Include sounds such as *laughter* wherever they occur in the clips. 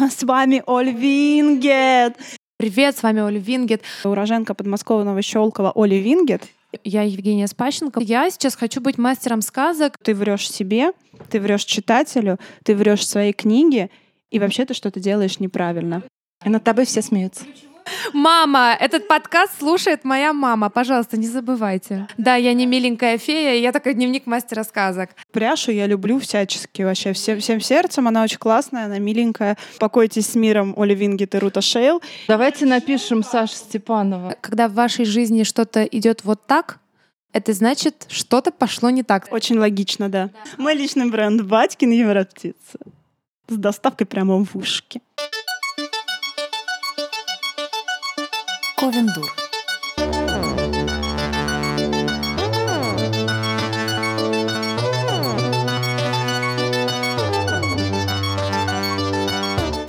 *laughs* С вами Оль Вингет. Привет, с вами Оля Вингет. Уроженка подмосковного Щелкова Оля Вингет. Я Евгения Спащенко. Я сейчас хочу быть мастером сказок. Ты врешь себе, ты врешь читателю, ты врешь своей книге, и вообще ты что-то делаешь неправильно. И над тобой все смеются. Мама, этот подкаст слушает моя мама. Пожалуйста, не забывайте. Да, я не миленькая фея, я такой дневник мастера сказок. Пряшу я люблю всячески вообще, всем, всем сердцем. Она очень классная, она миленькая. Покойтесь с миром, Оля Вингет и Рута Шейл. Давайте напишем Саша Степанова. Когда в вашей жизни что-то идет вот так, это значит, что-то пошло не так. Очень логично, да. Мой личный бренд Батькин Европтица. С доставкой прямо в ушки. Ковендур.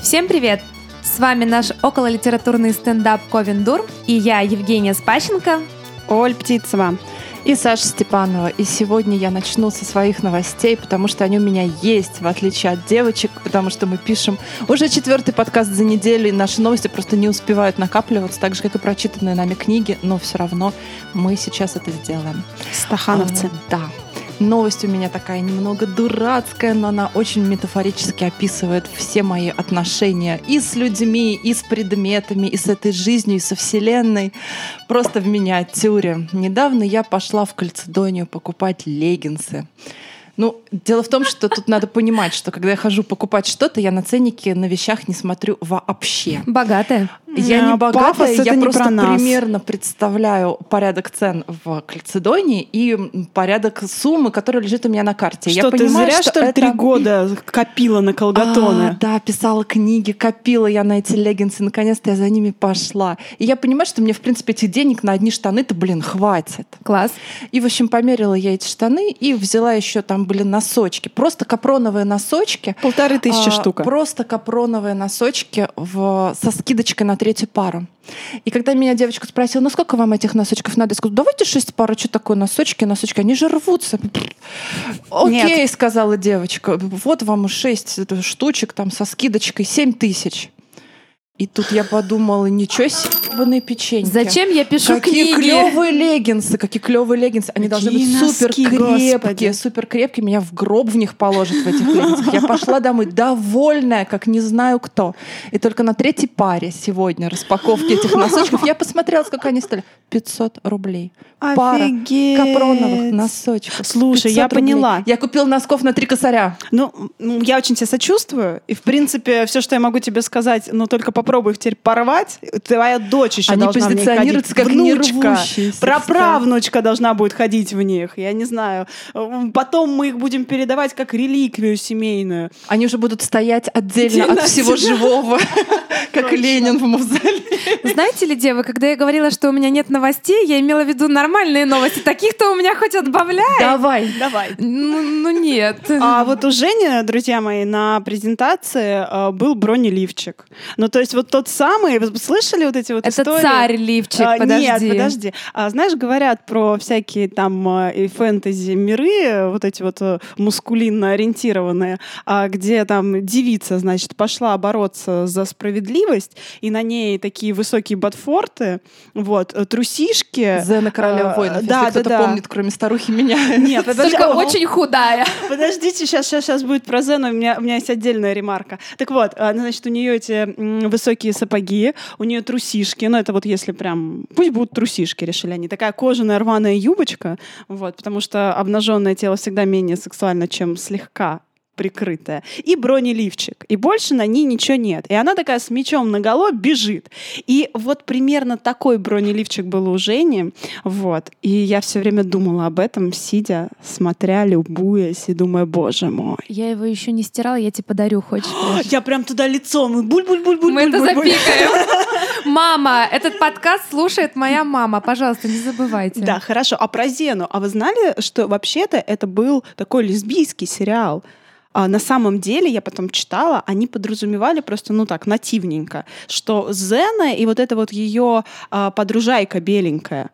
Всем привет! С вами наш окололитературный стендап Ковендур и я, Евгения Спащенко. Оль Птицева. И Саша Степанова. И сегодня я начну со своих новостей, потому что они у меня есть, в отличие от девочек, потому что мы пишем уже четвертый подкаст за неделю, и наши новости просто не успевают накапливаться, так же, как и прочитанные нами книги, но все равно мы сейчас это сделаем. Стахановцы. А, да. Новость у меня такая немного дурацкая, но она очень метафорически описывает все мои отношения и с людьми, и с предметами, и с этой жизнью, и со Вселенной. Просто в миниатюре. Недавно я пошла в Кальцедонию покупать леггинсы. Ну, дело в том, что тут надо понимать, что когда я хожу покупать что-то, я на ценники на вещах не смотрю вообще. Богатая. Я не богатая, Пафос — это я не просто примерно представляю порядок цен в Кальцедонии и порядок суммы, которая лежит у меня на карте. Что, я ты понимаю, зря, что ли, это- три года копила на А, колготоны? да, писала книги, копила я на эти леггинсы, наконец-то я за ними пошла. И я понимаю, что мне, в принципе, этих денег на одни штаны-то, блин, хватит. Класс. И, в общем, померила я эти штаны и взяла еще там были носочки. Просто капроновые носочки. Полторы тысячи А, штука. Просто капроновые носочки в, со скидочкой на третью пару. И когда меня девочка спросила, ну сколько вам этих носочков надо, я сказала, давайте шесть пар, а что такое носочки, носочки, они же рвутся. Окей, Нет. сказала девочка, вот вам шесть штучек там со скидочкой, семь тысяч. И тут я подумала, ничего себе, печеньки. Зачем я пишу Какие книги? клевые леггинсы, какие клевые леггинсы. Они должны Какие быть супер крепкие, господи. супер крепкие. Меня в гроб в них положат в этих леггинсах. Я пошла домой довольная, как не знаю кто. И только на третьей паре сегодня распаковки этих носочков я посмотрела, сколько они стоили. 500 рублей. Пара Офигеть. капроновых носочков. Слушай, 500 я рублей. поняла. Я купила носков на три косаря. Ну, я очень тебе сочувствую. И, в принципе, все, что я могу тебе сказать, ну, только попробуй их теперь порвать. Твоя дочь еще Они должна в них позиционируются ходить. как Внучка, праправнучка должна будет ходить в них. Я не знаю. Потом мы их будем передавать как реликвию семейную. Они уже будут стоять отдельно Отдельно от всего себя. живого, *laughs* как. Ленин в мавзолее. Знаете ли, девы, когда я говорила, что у меня нет новостей, я имела в виду нормальные новости. Таких-то у меня хоть отбавляй. Давай. Давай. Ну, ну нет. А вот у Жени, друзья мои, на презентации э, был бронеливчик. Ну, то есть вот тот самый, вы слышали вот эти вот Это истории? царь лифчик, А, подожди. Нет, подожди. А, знаешь, говорят про всякие там э, и фэнтези миры, вот эти вот э, мускулинно ориентированные, а, где там девица, значит, пошла бороться за справедливость, и на ней такие высокие ботфорты, вот, э, трусишки. Зена королева А, воинов, да, если да, кто-то да. помнит, кроме старухи меня. Нет, подожди, Только очень худая. Подождите, сейчас, сейчас, сейчас будет про Зену, у меня, у меня есть отдельная ремарка. Так вот, а, значит, у нее эти м, высокие сапоги, у нее трусишки, ну это вот если прям, пусть будут трусишки, решили они. Такая кожаная рваная юбочка, вот, потому что обнаженное тело всегда менее сексуально, чем слегка прикрытая. И бронеливчик. И больше на ней ничего нет. И она такая с мечом наголо бежит. И вот примерно такой бронеливчик был у Жени. Вот. И я все время думала об этом, сидя, смотря, любуясь и думая, боже мой. Я его еще не стирала, я тебе подарю, хочешь? *gasps* Я прям туда лицом, буль-буль-буль-буль. Мы это запикаем. *laughs* Мама, этот подкаст слушает моя мама. Пожалуйста, не забывайте. Да, хорошо. А про Зену? А вы знали, что вообще-то это был такой лесбийский сериал? А на самом деле, я потом читала, они подразумевали просто, ну так, нативненько, что Зена и вот эта вот ее а, подружайка беленькая,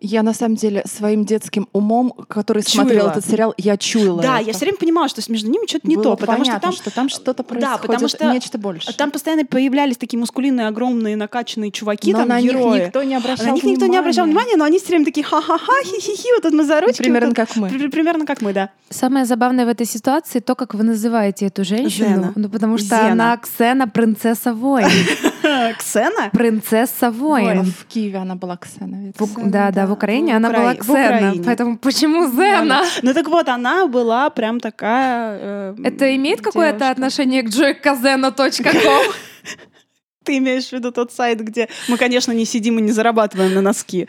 Я на самом деле своим детским умом, который смотрел Чуяла. этот сериал, я чуяла. Да, это. я все время понимала, что между ними что-то не Было то, потому что понятно, там что там что-то происходит, потому что нечто большее. там постоянно появлялись такие мускулинные, огромные, накачанные чуваки, Но там на герои. них никто не обращал на них никто не обращал внимания, но они все время такие ха-ха-ха, хи-хи-хи, вот тут мы за ручки. Примерно вот тут- как мы. При- Примерно как мы, да. Самое забавное в этой ситуации то, как вы называете эту женщину. Зена. Ну, потому что Зена. она Ксена, принцесса воин. *laughs* Ксена? Принцесса воин. В Киеве она была Ксена. Да, да, в Украине она была Ксена. Поэтому почему Зена? Ну так вот, она была прям такая... э, Это имеет какое-то отношение к joycazeno.com? *laughs* Ты имеешь в виду тот сайт, где мы, конечно, не сидим и не зарабатываем на носки.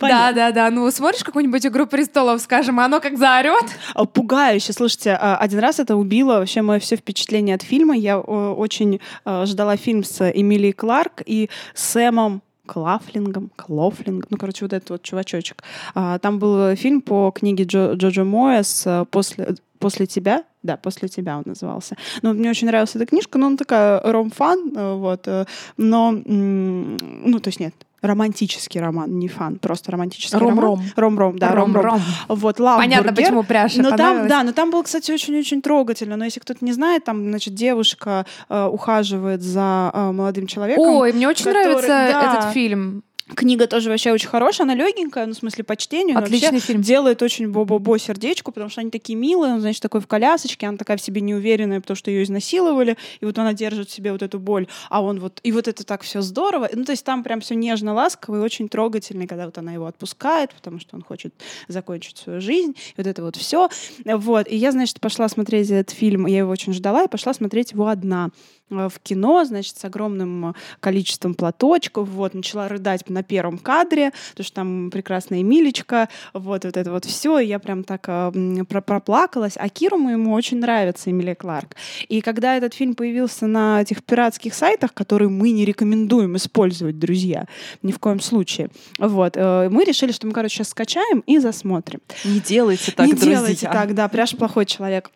Да, да, да. Ну, смотришь какую-нибудь «Игру престолов», скажем, оно как заорет. А, Пугающе. Слушайте, а, один раз это убило вообще мое все впечатление от фильма. Я о, очень а, ждала фильм с Эмилией Кларк и Сэмом Клафлингом, Клофлингом, ну, короче, вот этот вот чувачочек. А, Там был фильм по книге Джо, Джоджо Моэс а, «После, «После тебя», да, «После тебя» он назывался. Ну, мне очень нравилась эта книжка, но она такая ром-фан, э, вот, э, но, ну, то есть нет, романтический роман, не фан, просто романтический роман. Ром-ром. Ром-ром, да, ром-ром. Ром-ром. Вот, Лавбургер. Понятно, почему пряжа Но там, понравилась. да, но там было, кстати, очень-очень трогательно. Но если кто-то не знает, там, значит, девушка э, ухаживает за э, молодым человеком. Ой, мне очень который- нравится да. этот фильм. Книга тоже вообще очень хорошая, она легенькая, ну, в смысле, по чтению. Отличный фильм. Делает очень бо-бо-бо сердечку, потому что они такие милые, он, значит, такой в колясочке, она такая в себе неуверенная, потому что ее изнасиловали, и вот она держит в себе вот эту боль, а он вот, и вот это так все здорово. Ну, то есть там прям все нежно, ласково и очень трогательно, когда вот она его отпускает, потому что он хочет закончить свою жизнь, и вот это вот все. Вот, и я, значит, пошла смотреть этот фильм, я его очень ждала, и пошла смотреть его одна в кино, значит, с огромным э, количеством платочков, вот, начала рыдать на первом кадре, потому что там прекрасная Эмилечка, вот, вот это вот все, и я прям так э, проплакалась, а Киру моему очень нравится Эмилия Кларк. И когда этот фильм появился на этих пиратских сайтах, которые мы не рекомендуем использовать, друзья, ни в коем случае, вот, э, мы решили, что мы, короче, сейчас скачаем и засмотрим. Не делайте так, не друзья. делайте так, да, пряж плохой человек.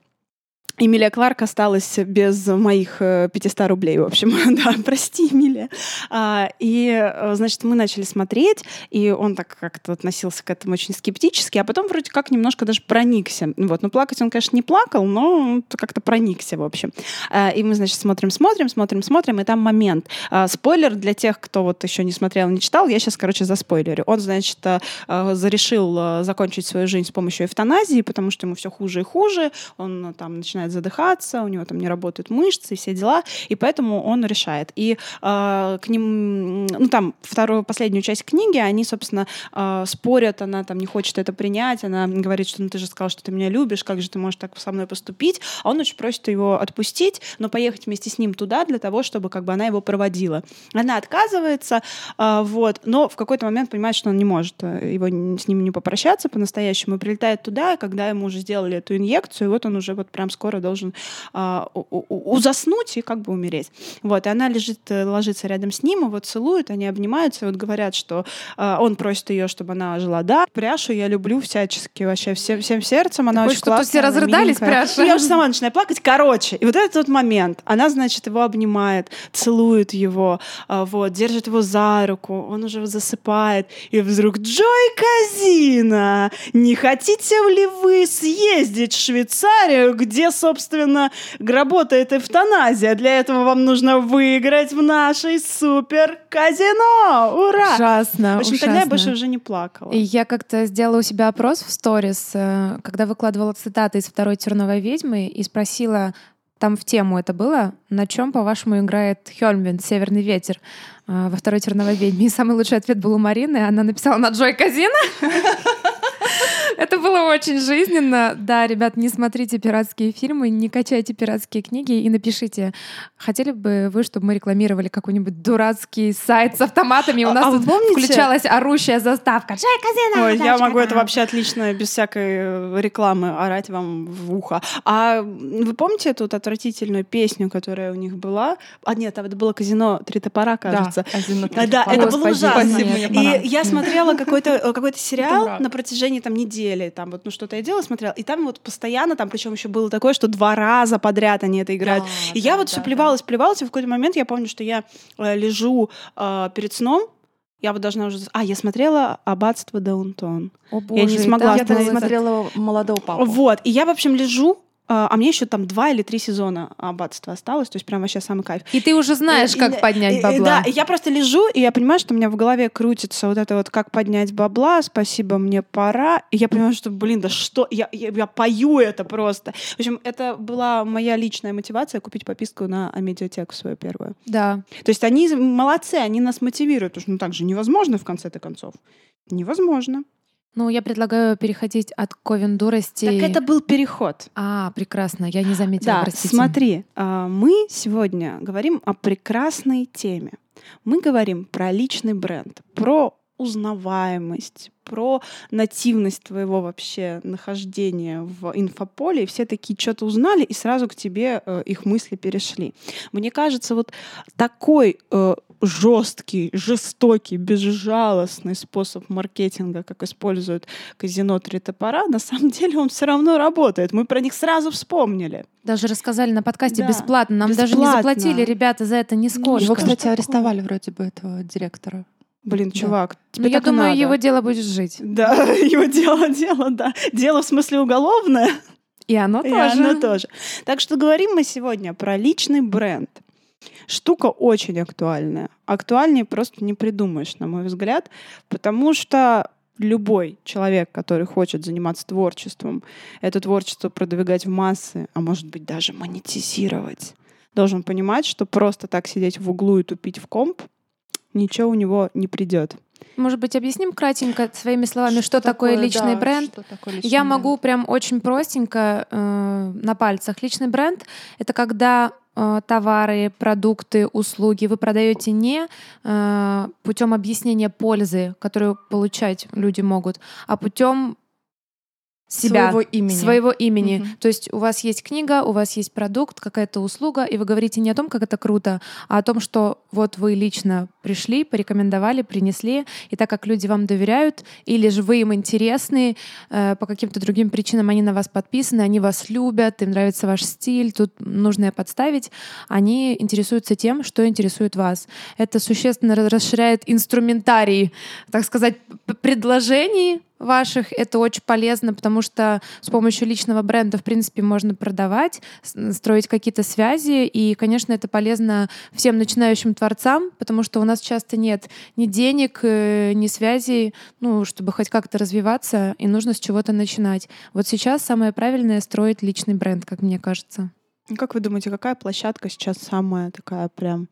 Эмилия Кларк осталась без моих э, 500 рублей, в общем. *laughs* да, прости, Эмилия. А, и, э, значит, мы начали смотреть, и он так как-то относился к этому очень скептически, а потом вроде как немножко даже проникся. Вот. Но плакать он, конечно, не плакал, но как-то проникся, в общем. А, и мы, значит, смотрим, смотрим, смотрим, смотрим, и там момент. А, спойлер для тех, кто вот еще не смотрел, не читал, я сейчас, короче, за спойлерю. Он, значит, э, э, зарешил э, закончить свою жизнь с помощью эвтаназии, потому что ему все хуже и хуже, он э, там начинает задыхаться, у него там не работают мышцы и все дела, и поэтому он решает. И э, к ним, ну там вторую, последнюю часть книги, они, собственно, э, спорят, она там не хочет это принять, она говорит, что ну ты же сказал, что ты меня любишь, как же ты можешь так со мной поступить, а он очень просит его отпустить, но поехать вместе с ним туда для того, чтобы как бы она его проводила. Она отказывается, э, вот, но в какой-то момент понимает, что он не может э, его с ним не попрощаться по-настоящему, и прилетает туда, и когда ему уже сделали эту инъекцию, и вот он уже вот прям скоро должен а, у- у- у- заснуть и как бы умереть. Вот, и она лежит, ложится рядом с ним, его целуют, они обнимаются, и вот говорят, что а, он просит ее, чтобы она жила. Да, Пряшу я люблю всячески, вообще всем, всем сердцем, она Ой, очень тут классная, все разрыдались? Ну, Я уже сама начинаю плакать. Короче, и вот этот вот момент, она, значит, его обнимает, целует его, а, вот, держит его за руку, он уже засыпает, и вдруг Джой Казина, не хотите ли вы съездить в Швейцарию, где, собственно, работает эвтаназия? Для этого вам нужно выиграть в нашей супер казино! Ура! Ужасно, В общем, тогда я ужасно. больше уже не плакала. И я как-то сделала у себя опрос в сторис, э, когда выкладывала цитаты из второй «Терновой ведьмы» и спросила, там в тему это было, на чем, по-вашему, играет Хёльмвинд, «Северный ветер» э, во второй «Терновой ведьме». И самый лучший ответ был у Марины. Она написала на Джой Казина. *laughs* Это было очень жизненно. Да, ребят, не смотрите пиратские фильмы, не качайте пиратские книги и напишите, хотели бы вы, чтобы мы рекламировали какой-нибудь дурацкий сайт с автоматами? У А- нас а тут помните- включалась орущая заставка. Джой Казина! Ой, я могу это там». вообще отлично, без всякой э, рекламы орать вам в ухо. А вы помните эту отвратительную песню, которая у них была? А нет, это было казино «Три топора», кажется. Казино А, Да, «Три это топора». было ужасно. И я смотрела какой-то э, какой-то сериал на протяжении там недели, там вот ну что-то я делала, смотрела, и там вот постоянно, там причем еще было такое, что два раза подряд они это играют. Да, и я да, вот да, все да. плевалась, плевалась, и в какой-то момент я помню, что я э, лежу э, перед сном, Я бы должна уже... А, я смотрела «Аббатство Даунтон». О, Я не боже, смогла и Я смотрела молодого папу. Вот. И я, в общем, лежу, а а мне еще там два или три сезона аббатства осталось, то есть прям вообще самый кайф. И ты уже знаешь, И- как и- поднять и бабла. Да, я просто лежу, и я понимаю, что у меня в голове крутится вот это вот «как поднять бабла», «спасибо, мне пора». И я понимаю, что, блин, да что, я, я, я пою это просто. В общем, это была моя личная мотивация купить подписку на Амедиатеку свою первую. Да. То есть они молодцы, они нас мотивируют, потому что ну так же невозможно в конце-то концов. Невозможно. Ну, я предлагаю переходить от ковендурости. Так это был переход. А, прекрасно, я не заметила, Да, простите. смотри, а, мы сегодня говорим о прекрасной теме. Мы говорим про личный бренд, про узнаваемость, про нативность твоего вообще нахождения в инфополе. И все такие что-то узнали, и сразу к тебе э, их мысли перешли. Мне кажется, вот такой э, жесткий, жестокий, безжалостный способ маркетинга, как используют казино «Три топора», на самом деле он все равно работает. Мы про них сразу вспомнили. Даже рассказали на подкасте Да, бесплатно. Нам даже не бесплатно. заплатили, ребята, за это нисколько. Его, кстати, арестовали вроде бы, этого директора. Блин, Да. чувак, Ну, тебе я так и думаю, надо. его дело будет жить. Да, *laughs* его дело, дело, да. Дело в смысле уголовное, И оно и тоже. оно тоже. Так что говорим мы сегодня про личный бренд. Штука очень актуальная. Актуальнее просто не придумаешь, на мой взгляд, потому что любой человек, который хочет заниматься творчеством, это творчество продвигать в массы, а может быть даже монетизировать, должен понимать, что просто так сидеть в углу и тупить в комп, ничего у него не придет. Может быть, объясним кратенько своими словами, что, такое, личный да, бренд? что такое личный Я бренд? могу прям очень простенько э, на пальцах. Личный бренд — это когда э, товары, продукты, услуги вы продаете не э, путем объяснения пользы, которую получать люди могут, а путем себя, своего имени. своего имени. Мгм. То есть у вас есть книга, у вас есть продукт, какая-то услуга, и вы говорите не о том, как это круто, а о том, что вот вы лично пришли, порекомендовали, принесли, и так как люди вам доверяют, или же вы им интересны, э, по каким-то другим причинам они на вас подписаны, они вас любят, им нравится ваш стиль, тут нужно подставить, они интересуются тем, что интересует вас. Это существенно ра- расширяет инструментарий, так сказать, предложений ваших. Это очень полезно, потому что с помощью личного бренда, в принципе, можно продавать, строить какие-то связи. И, конечно, это полезно всем начинающим творцам, потому что у нас часто нет ни денег, э, ни связей, ну, чтобы хоть как-то развиваться, и нужно с чего-то начинать. Вот сейчас самое правильное — строить личный бренд, как мне кажется. Ну, Как вы думаете, какая площадка сейчас самая такая прям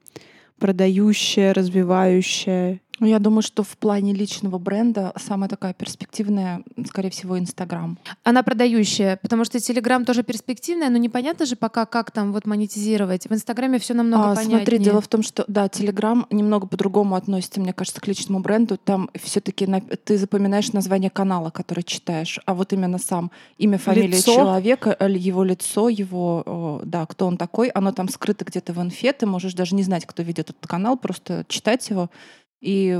продающая, развивающая? Ну, Я думаю, что в плане личного бренда самая такая перспективная, скорее всего, Инстаграм. Она продающая, потому что Телеграм тоже перспективная, но непонятно же пока, как там вот монетизировать. В Инстаграме все намного А, понятнее. смотри, дело в том, что да, Телеграм немного по-другому относится, мне кажется, к личному бренду. Там все-таки ты запоминаешь название канала, который читаешь, а вот именно сам имя, фамилия Лицо? человека, его лицо, его, да, кто он такой, оно там скрыто где-то в инфе. Ты можешь даже не знать, кто ведет этот канал, просто читать его и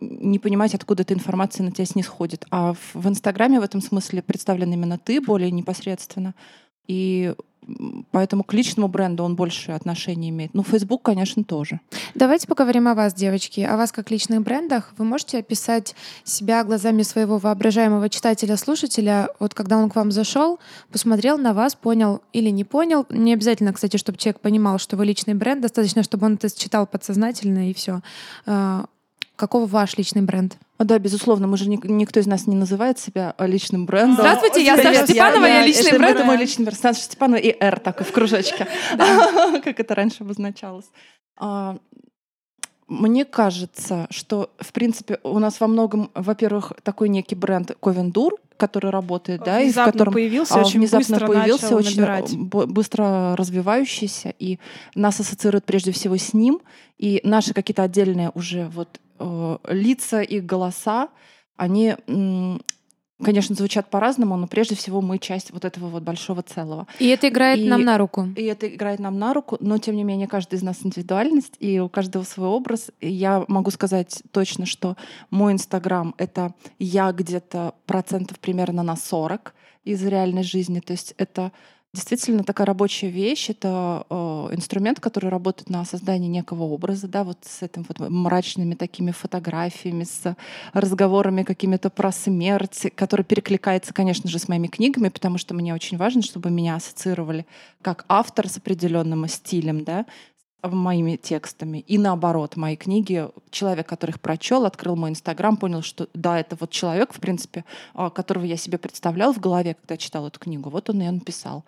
не понимать, откуда эта информация на тебя снисходит. А в, Инстаграме в этом смысле представлен именно ты более непосредственно. И поэтому к личному бренду он больше отношения имеет. Ну, Facebook, конечно, тоже. Давайте поговорим о вас, девочки, о вас как личных брендах. Вы можете описать себя глазами своего воображаемого читателя-слушателя, вот когда он к вам зашел, посмотрел на вас, понял или не понял. Не обязательно, кстати, чтобы человек понимал, что вы личный бренд, достаточно, чтобы он это считал подсознательно и все. Какого ваш личный бренд? А, Да, безусловно, мы же ник- никто из нас не называет себя личным брендом. Здравствуйте, я Саша Степанова, я личный это- бренд. Это мой личный бренд. Саша Степанова и «Р» так и в кружочке. *laughs* *laughs* Как это раньше обозначалось. А, Мне кажется, что, в принципе, у нас во многом, во-первых, такой некий бренд Ковендур, который работает, да, и в котором появился, а, очень внезапно быстро появился, очень набирать. быстро развивающийся, и нас ассоциируют прежде всего с ним, и наши какие-то отдельные уже вот э, лица и голоса, они, конечно, звучат по-разному, но прежде всего мы часть вот этого вот большого целого. И это играет И- нам на руку. И это играет нам на руку, но тем не менее каждый из нас индивидуальность, и у каждого свой образ. И я могу сказать точно, что мой Инстаграм — это я где-то процентов примерно на 40 из реальной жизни. То есть это действительно такая рабочая вещь. Это э, инструмент, который работает на создании некого образа, да, вот с этим вот мрачными такими фотографиями, с разговорами какими-то про смерть, который перекликается, конечно же, с моими книгами, потому что мне очень важно, чтобы меня ассоциировали как автор с определенным стилем, да, моими текстами. И наоборот, мои книги, человек, который их прочел, открыл мой инстаграм, понял, что да, это вот человек, в принципе, а, которого я себе представлял в голове, когда читал эту книгу. Вот он и написал.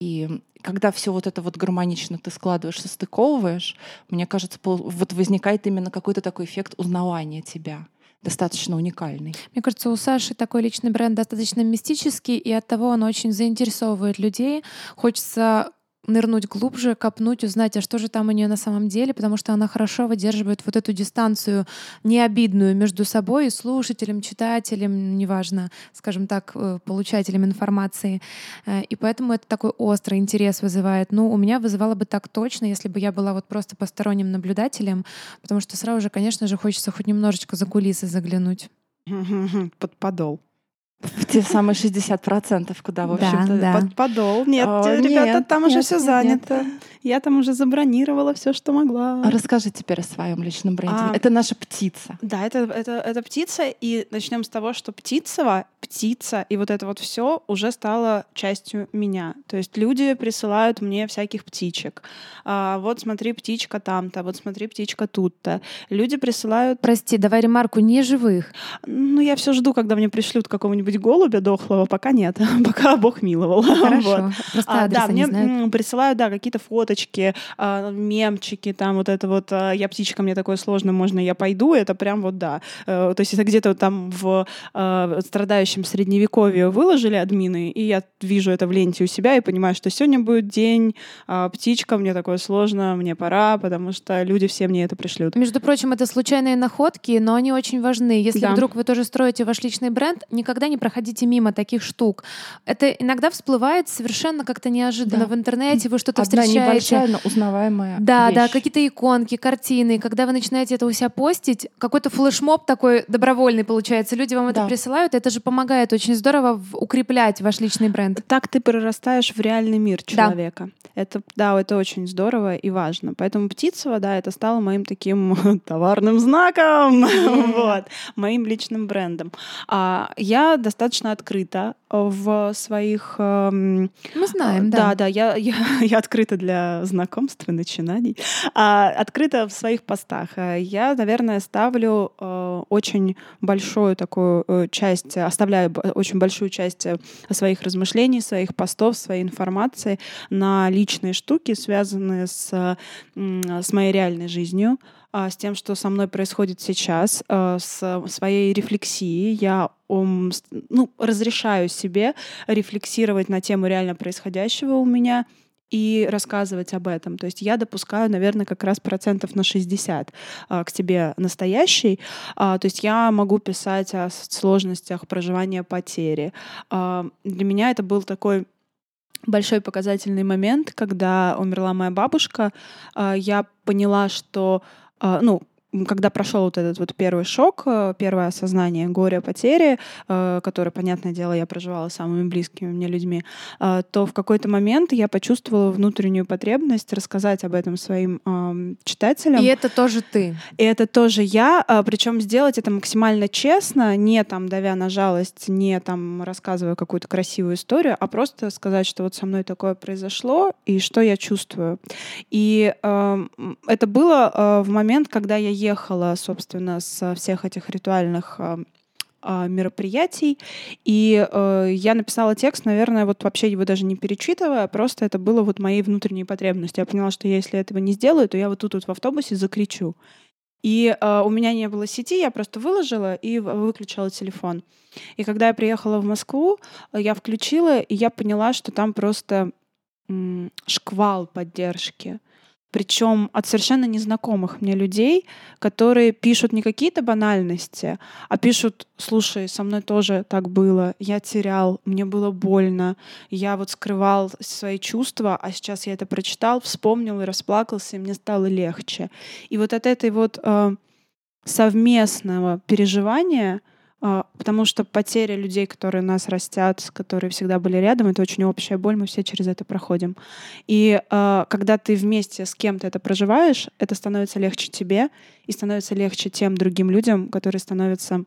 И когда все вот это вот гармонично ты складываешь, состыковываешь, мне кажется, вот возникает именно какой-то такой эффект узнавания тебя достаточно уникальный. Мне кажется, у Саши такой личный бренд достаточно мистический, и от того он очень заинтересовывает людей. Хочется нырнуть глубже, копнуть, узнать, а что же там у нее на самом деле, потому что она хорошо выдерживает вот эту дистанцию необидную между собой и слушателем, читателем, неважно, скажем так, э, получателем информации. Э, и поэтому это такой острый интерес вызывает. Ну, у меня вызывало бы так точно, если бы я была вот просто посторонним наблюдателем, потому что сразу же, конечно же, хочется хоть немножечко за кулисы заглянуть. *laughs* Под подол. В те самые 60%, куда, в общем-то... Да, да. Под подол. Нет, О, ребята, нет, там нет, уже все занято. Нет. Я там уже забронировала все, что могла. Расскажи теперь о своем личном бренде. А, это наша птица. Да, это, это, это птица. И начнем с того, что птицева, птица и вот это вот все уже стало частью меня. То есть люди присылают мне всяких птичек. А, вот смотри, птичка там-то, вот смотри, птичка тут-то. Люди присылают... Прости, давай ремарку, не живых. Ну, я все жду, когда мне пришлют какого-нибудь голубя дохлого. Пока нет. *laughs* Пока Бог миловал. Хорошо. Вот. Просто а, да, мне знают. присылают, да, какие-то фото фоточки, а, мемчики, там вот это вот а, «я птичка, мне такое сложно, можно я пойду?» Это прям вот да. Э, то есть это где-то там в а, страдающем средневековье выложили админы, и я вижу это в ленте у себя и понимаю, что сегодня будет день, птичка, мне такое сложно, мне пора, потому что люди все мне это пришлют. Между прочим, это случайные находки, но они очень важны. Если да. вдруг вы тоже строите ваш личный бренд, никогда не проходите мимо таких штук. Это иногда всплывает совершенно как-то неожиданно да. в интернете, вы что-то встречаете небольшая, узнаваемая Да, вещь. да, какие-то иконки, картины. Когда вы начинаете это у себя постить, какой-то флешмоб такой добровольный получается. Люди вам да. это присылают, это же помогает очень здорово укреплять ваш личный бренд. Так ты прорастаешь в реальный мир человека. Да. Это, да, это очень здорово и важно. Поэтому Птицева, да, это стало моим таким *laughs* товарным знаком, *laughs* вот, моим личным брендом. А я достаточно открыта в своих... Мы знаем, да. Да, да, я, *laughs* я, я открыта для знакомств и начинаний. А, открыта в своих постах. А, я, наверное, ставлю э, очень большую такую э, часть, оставляю очень большую часть э, своих размышлений, своих постов, своей информации на личные штуки, связанные с, с моей реальной жизнью, с тем, что со мной происходит сейчас, а, с своей рефлексией. Я ну, разрешаю себе рефлексировать на тему реально происходящего у меня и рассказывать об этом. То есть я допускаю, наверное, как раз процентов на 60 а, к тебе настоящий. А, то есть я могу писать о сложностях проживания потери. А, для меня это был такой большой показательный момент, когда умерла моя бабушка. А, я поняла, что а, ну, когда прошел вот этот вот первый шок, э, первое осознание горя, потери, э, которое, понятное дело, я проживала с самыми близкими мне людьми, э, то в какой-то момент я почувствовала внутреннюю потребность рассказать об этом своим читателям. И это тоже ты. И это тоже я, причем сделать это максимально честно, не там давя на жалость, не там рассказывая какую-то красивую историю, а просто сказать, что вот со мной такое произошло и что я чувствую. И это было в момент, когда я ехала, собственно, с всех этих ритуальных а, мероприятий. И э, я написала текст, наверное, вот вообще его даже не перечитывая, просто это было вот моей внутренней потребностью. Я поняла, что если этого не сделаю, то я вот тут вот в автобусе закричу. И э, у меня не было сети, я просто выложила и выключила телефон. И когда я приехала в Москву, я включила, и я поняла, что там просто шквал поддержки причем от совершенно незнакомых мне людей, которые пишут не какие-то банальности, а пишут, слушай, со мной тоже так было, я терял, мне было больно, я вот скрывал свои чувства, а сейчас я это прочитал, вспомнил и расплакался, и мне стало легче. И вот от этой вот э, совместного переживания потому что потеря людей, которые нас растят, которые всегда были рядом, это очень общая боль, мы все через это проходим. И э, когда ты вместе с кем-то это проживаешь, это становится легче тебе и становится легче тем другим людям, которые становятся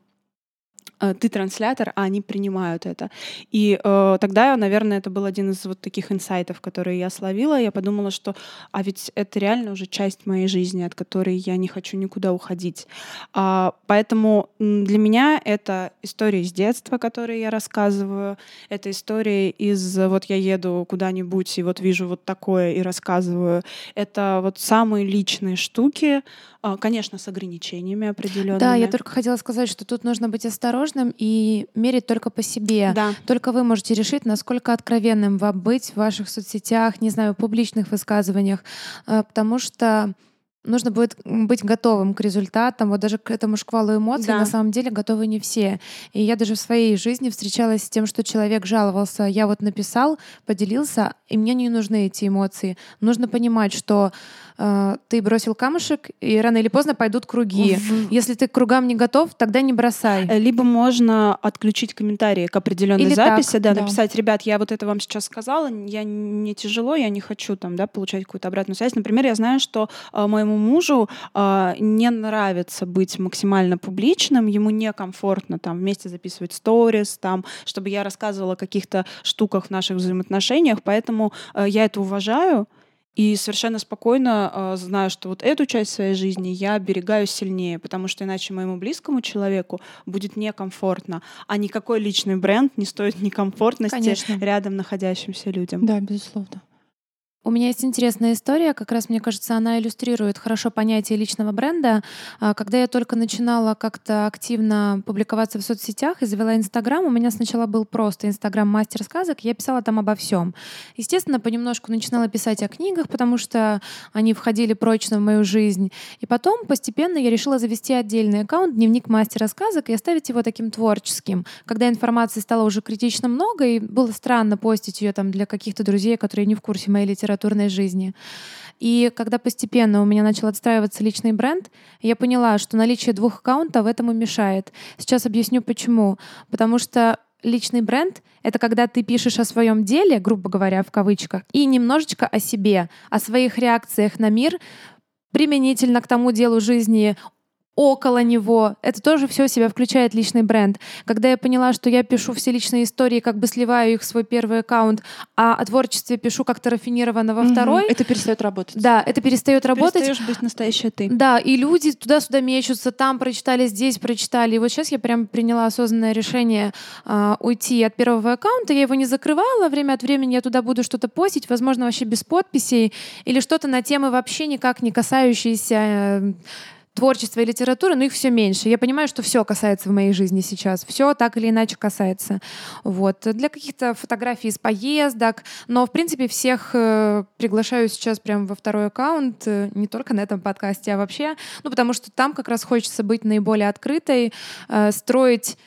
ты транслятор, а они принимают это. И э, тогда, наверное, это был один из вот таких инсайтов, которые я словила. Я подумала, что а ведь это реально уже часть моей жизни, от которой я не хочу никуда уходить. А, поэтому для меня это история из детства, которые я рассказываю. Это история из вот я еду куда-нибудь и вот вижу вот такое и рассказываю. Это вот самые личные штуки, а, конечно, с ограничениями определенными. Да, я только хотела сказать, что тут нужно быть осторожным и мерить только по себе. Да. Только вы можете решить, насколько откровенным вам быть в ваших соцсетях, не знаю, публичных высказываниях, а, потому что нужно будет быть готовым к результатам, вот даже к этому шквалу эмоций да. на самом деле готовы не все. И я даже в своей жизни встречалась с тем, что человек жаловался, я вот написал, поделился, и мне не нужны эти эмоции. Нужно понимать, что э, ты бросил камушек, и рано или поздно пойдут круги. В... Если ты к кругам не готов, тогда не бросай. Э, либо можно отключить комментарии к определенной или записи, так, да, да, написать, ребят, я вот это вам сейчас сказала, я не тяжело, я не хочу там, да, получать какую-то обратную связь. Например, я знаю, что э, моему моему мужу э, не нравится быть максимально публичным, ему некомфортно там вместе записывать сторис, там, чтобы я рассказывала о каких-то штуках в наших взаимоотношениях, поэтому э, я это уважаю, и совершенно спокойно э, знаю, что вот эту часть своей жизни я оберегаю сильнее, потому что иначе моему близкому человеку будет некомфортно, а никакой личный бренд не стоит некомфортности Конечно. рядом находящимся людям. Да, безусловно. У меня есть интересная история, как раз, мне кажется, она иллюстрирует хорошо понятие личного бренда. А, когда я только начинала как-то активно публиковаться в соцсетях и завела Инстаграм, у меня сначала был просто Инстаграм мастер сказок, я писала там обо всем. Естественно, понемножку начинала писать о книгах, потому что они входили прочно в мою жизнь. И потом постепенно я решила завести отдельный аккаунт «Дневник мастера сказок» и оставить его таким творческим. Когда информации стало уже критично много, и было странно постить ее там для каких-то друзей, которые не в курсе моей литературы, литературной жизни. И когда постепенно у меня начал отстраиваться личный бренд, я поняла, что наличие двух аккаунтов этому мешает. Сейчас объясню почему. Потому что личный бренд — это когда ты пишешь о своем деле, грубо говоря, в кавычках, и немножечко о себе, о своих реакциях на мир, применительно к тому делу жизни, около него. Это тоже все себя включает личный бренд. Когда я поняла, что я пишу все личные истории, как бы сливаю их в свой первый аккаунт, а о творчестве пишу как-то рафинированно во второй. Это перестает работать. Да, это перестает ты работать. Перестаешь быть настоящая ты. Да, и люди туда-сюда мечутся, там прочитали, здесь прочитали. И вот сейчас я прям приняла осознанное решение э, уйти от первого аккаунта. Я его не закрывала. Время от времени я туда буду что-то постить, возможно, вообще без подписей или что-то на темы вообще никак не касающиеся э, творчества и литературы, но их все меньше. Я понимаю, что все касается в моей жизни сейчас. Все так или иначе касается. Вот. Для каких-то фотографий из поездок. Но, в принципе, всех э, приглашаю сейчас прямо во второй аккаунт. Э, не только на этом подкасте, а вообще. Ну, потому что там как раз хочется быть наиболее открытой, э, строить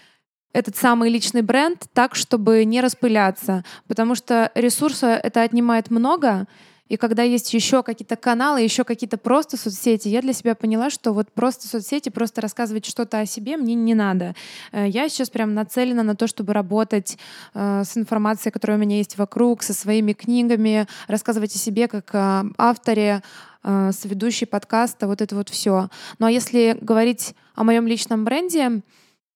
этот самый личный бренд так, чтобы не распыляться. Потому что ресурса это отнимает много, и когда есть еще какие-то каналы, еще какие-то просто соцсети, я для себя поняла, что вот просто соцсети, просто рассказывать что-то о себе мне не надо. Э, я сейчас прям нацелена на то, чтобы работать э, с информацией, которая у меня есть вокруг, со своими книгами, рассказывать о себе как авторе, э, соведущей подкаста, вот это вот все. Ну а если говорить о моем личном бренде,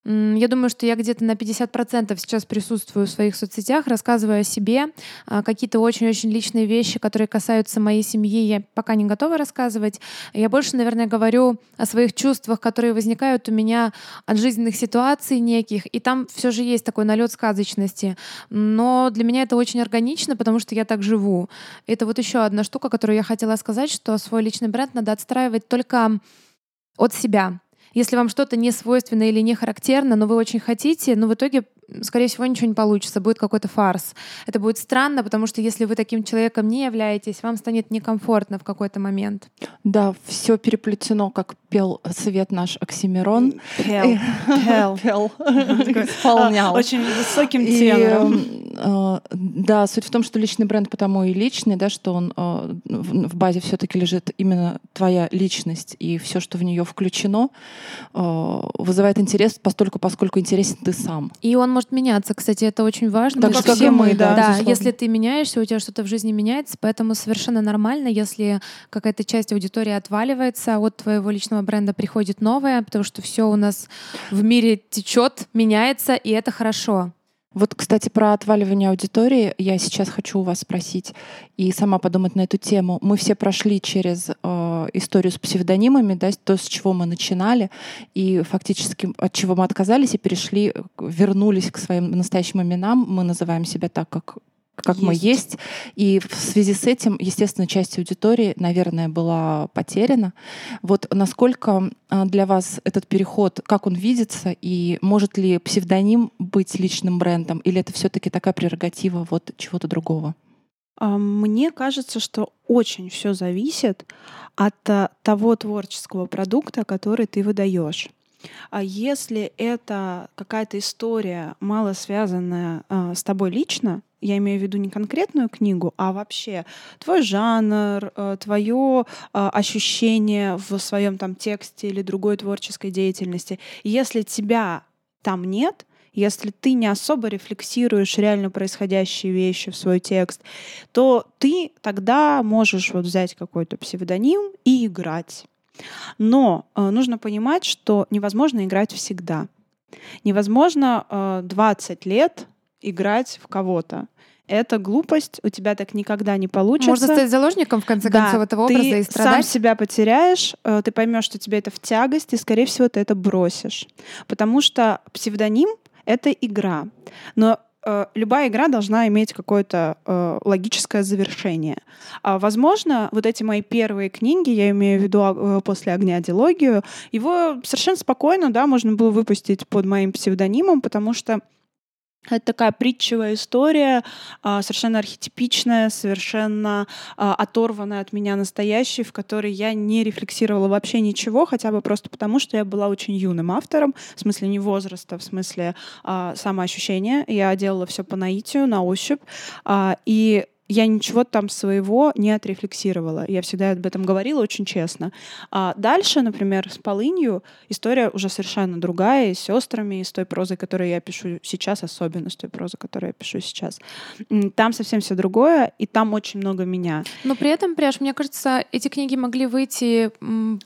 я думаю, что я где-то на 50% сейчас присутствую в своих соцсетях, рассказываю о себе. А, какие-то очень-очень личные вещи, которые касаются моей семьи, я пока не готова рассказывать. Я больше, наверное, говорю о своих чувствах, которые возникают у меня от жизненных ситуаций неких. И там все же есть такой налет сказочности. Но для меня это очень органично, потому что я так живу. Это вот еще одна штука, которую я хотела сказать, что свой личный бренд надо отстраивать только от себя. Если вам что-то не свойственно или не характерно, но вы очень хотите, но в итоге скорее всего, ничего не получится, будет какой-то фарс. Это будет странно, потому что если вы таким человеком не являетесь, вам станет некомфортно в какой-то момент. Да, все переплетено, как пел свет наш Оксимирон. Пел. Пел. *laughs* Пел. Исполнял. а, Очень высоким И, тенором. э, да, суть в том, что личный бренд потому и личный, да, что он э, в в базе все-таки лежит именно твоя личность и все, что в нее включено, э, вызывает интерес постольку, поскольку интересен ты сам. И он может меняться. Кстати, это очень важно. Так как все мы, да, да. Безусловно. если ты меняешься, у тебя что-то в жизни меняется, поэтому совершенно нормально, если какая-то часть аудитории отваливается, а от твоего личного бренда приходит новое, потому что все у нас в мире течет, меняется, и это хорошо. Вот, кстати, про отваливание аудитории я сейчас хочу у вас спросить и сама подумать на эту тему. Мы все прошли через э, историю с псевдонимами, да, то, с чего мы начинали, и фактически от чего мы отказались и перешли, вернулись к своим настоящим именам. Мы называем себя так, как как мы Есть. есть. И в связи с этим, естественно, часть аудитории, наверное, была потеряна. Вот насколько а, для вас этот переход, как он видится, и может ли псевдоним быть личным брендом, или это все-таки такая прерогатива вот чего-то другого? А, Мне кажется, что очень все зависит от а, того творческого продукта, который ты выдаешь. А если это какая-то история, мало связанная а, с тобой лично, я имею в виду не конкретную книгу, а вообще твой жанр, твое ощущение в своем там тексте или другой творческой деятельности. Если тебя там нет, если ты не особо рефлексируешь реально происходящие вещи в свой текст, то ты тогда можешь вот взять какой-то псевдоним и играть. Но э, нужно понимать, что невозможно играть всегда. Невозможно э, 20 лет играть в кого-то. Это глупость, у тебя так никогда не получится. Можно стать заложником, в конце Да, концов, этого образа ты и сам страдать. себя потеряешь, э, ты поймешь, что тебе это в тягость, и, скорее всего, ты это бросишь. Потому что псевдоним — это игра. Но э, любая игра должна иметь какое-то э, логическое завершение. А, возможно, вот эти мои первые книги, я имею в виду э, после огня дилогию, его совершенно спокойно, да, можно было выпустить под моим псевдонимом, потому что это такая притчевая история, а, совершенно архетипичная, совершенно а, оторванная от меня настоящей, в которой я не рефлексировала вообще ничего, хотя бы просто потому, что я была очень юным автором, в смысле не возраста, в смысле а, самоощущения. Я делала все по наитию, на ощупь. И я ничего там своего не отрефлексировала. Я всегда об этом говорила очень честно. А дальше, например, с полынью история уже совершенно другая, и с сестрами, и с той прозой, которую я пишу сейчас, особенно с той прозой, которую я пишу сейчас. Там совсем все другое, и там очень много меня. Но при этом, Пряж, мне кажется, эти книги могли выйти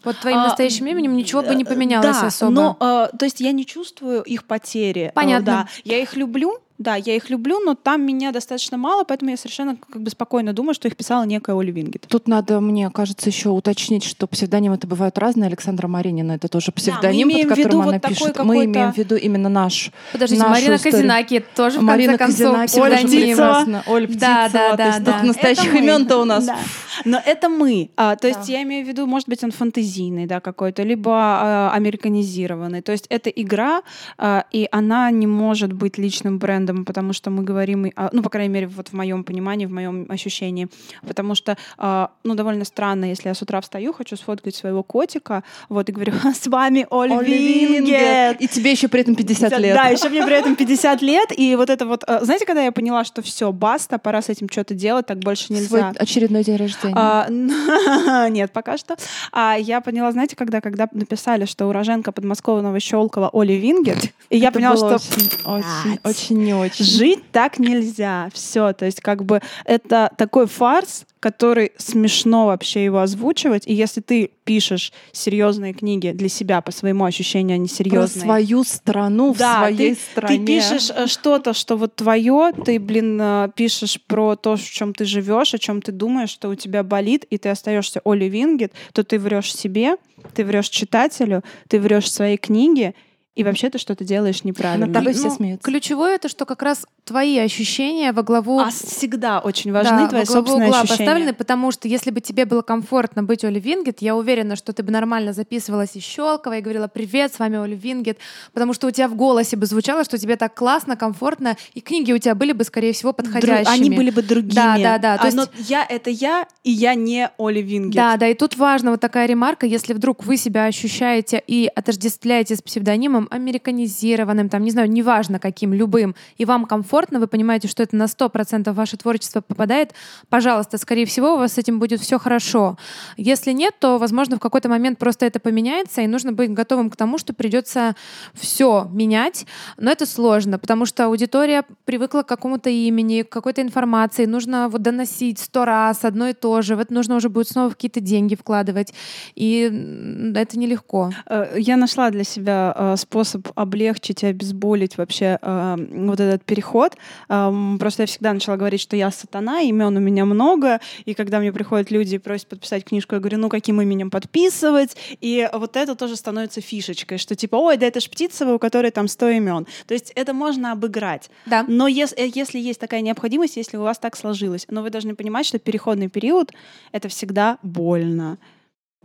под твоим А, настоящим именем, ничего бы не поменялось да, особо. Но, э, то есть я не чувствую их потери. Э, Понятно. да. Я их люблю, да, я их люблю, но там меня достаточно мало, поэтому я совершенно как бы спокойно думаю, что их писала некая Оля Вингет. Тут надо, мне кажется, еще уточнить, что псевдонимы это бывают разные. Александра Маринина это тоже псевдоним, имеем под в виду которым вот она такой пишет. Мы имеем в виду именно наш. Подождите, нашу Марина историю. Казинаки тоже, в Марина конце концов, псевдоним. Оля Птицева. Да, да, то да, есть да. тут настоящих Это мы. имен-то у нас. Да. Но это мы. А, то есть Да. я имею в виду, может быть, он фантазийный, да, какой-то, либо а, американизированный. То есть это игра, а, и она не может быть личным брендом, потому что мы говорим, а, ну, по крайней мере, вот в моем понимании, в моем ощущении, потому что, а, ну, довольно странно, если я с утра встаю, хочу сфоткать своего котика, вот, и говорю, *laughs* с вами. Вингет. И тебе еще при этом 50 лет. Да, еще мне при этом 50 лет, и вот это вот, э, знаете, когда я поняла, что все, баста, пора с этим что-то делать, так больше нельзя. Свой очередной день рождения. А, *laughs* нет, пока что. А я поняла, знаете, когда, когда написали, что уроженка подмосковного Щелкова Оли Вингет, и я Это поняла, что очень, очень, очень не очень. жить так нельзя. Все, то есть как бы это такой фарс, который смешно вообще его озвучивать. И если ты пишешь серьезные книги для себя по своему ощущению, они Про серьезные. свою страну в Да, своей ты, стране. ты пишешь э, что-то, что вот твое, ты, блин, э, пишешь про то, в чем ты живешь, о чем ты думаешь, что у тебя болит, и ты остаешься Оли Вингет, то ты врешь себе, ты врешь читателю, ты врешь своей книге, и вообще ты что-то делаешь неправильно. Над тобой все Ну, смеются. Ключевое это, что как раз твои ощущения во главу А всегда очень важны да, твои во главу собственные угла ощущения. поставлены, потому что если бы тебе было комфортно быть Олей Вингет, я уверена, что ты бы нормально записывалась и щелкала, и говорила «Привет, с вами Оля Вингет», потому что у тебя в голосе бы звучало, что тебе так классно, комфортно, и книги у тебя были бы, скорее всего, подходящими. Они были бы другими. Да, да, да. А, То есть- но я — это я, и я не Оли Вингет. Да, да, и тут важна вот такая ремарка, если вдруг вы себя ощущаете и отождествляете с псевдонимом американизированным, там, не знаю, неважно каким, любым, и вам комфортно, вы понимаете, что это на 100% в ваше творчество попадает, пожалуйста, скорее всего, у вас с этим будет все хорошо. Если нет, то, возможно, в какой-то момент просто это поменяется, и нужно быть готовым к тому, что придется все менять, но это сложно, потому что аудитория привыкла к какому-то имени, к какой-то информации, нужно вот доносить сто раз одно и то же, в это нужно уже будет снова какие-то деньги вкладывать, и это нелегко. Э, Я нашла для себя э, способ облегчить и обезболить вообще э, вот этот переход. Эм, Просто я всегда начала говорить, что я сатана, имен у меня много, и когда мне приходят люди и просят подписать книжку, я говорю, ну каким именем подписывать, и вот это тоже становится фишечкой, что типа, ой, да это ж Птицева, у которой там 100 имен. То есть это можно обыграть. Да. Но ес- э, если есть такая необходимость, если у вас так сложилось, но вы должны понимать, что переходный период — это всегда больно.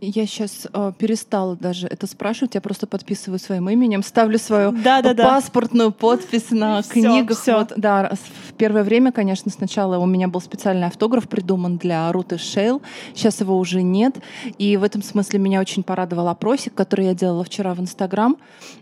Я сейчас перестала даже это спрашивать, я просто подписываю своим именем, ставлю свою Да-да-да. паспортную подпись на Всё, книгах. всё. Вот, да, в первое время, конечно, сначала у меня был специальный автограф придуман для Руты Шейл, сейчас его уже нет. И в этом смысле меня очень порадовал опросик, который я делала вчера в Инстаграм.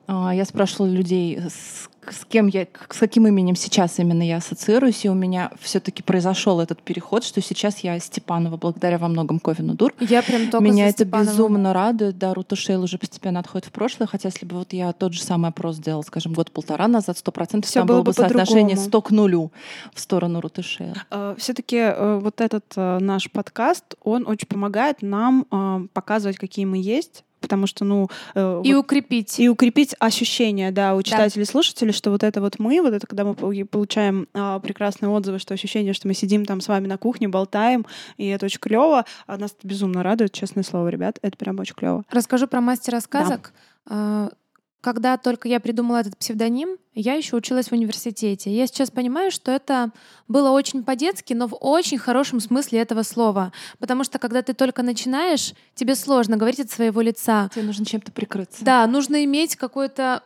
А, Я спрашивала людей, с с кем я, с каким именем сейчас именно я ассоциируюсь, и у меня все-таки произошел этот переход, что сейчас я Степанова, благодаря во многом Ковину Дур. Я прям только Меня это Степанова. безумно радует. Да, Рута Шейл уже постепенно отходит в прошлое. Хотя если бы вот я тот же самый опрос сделала, скажем, год-полтора назад, сто процентов там было было бы соотношение по-другому. 100 к нулю в сторону Руты Шейл. Все-таки вот этот э, наш подкаст, он очень помогает нам э, показывать, какие мы есть, потому что, ну, э, И вот- укрепить. и укрепить ощущения, да, у читателей и слушателей, что вот это вот мы, вот это когда мы пол- получаем а, прекрасные отзывы, что ощущение, что мы сидим там с вами на кухне, болтаем, и это очень клево. А нас это безумно радует, честное слово, ребят, это прям очень клево. Расскажу про мастера сказок. А, Когда только я придумала этот псевдоним, я еще училась в университете. Я сейчас понимаю, что это было очень по-детски, но в очень хорошем смысле этого слова. Потому что когда ты только начинаешь, тебе сложно говорить от своего лица. Тебе нужно чем-то прикрыться. Да, нужно иметь какой-то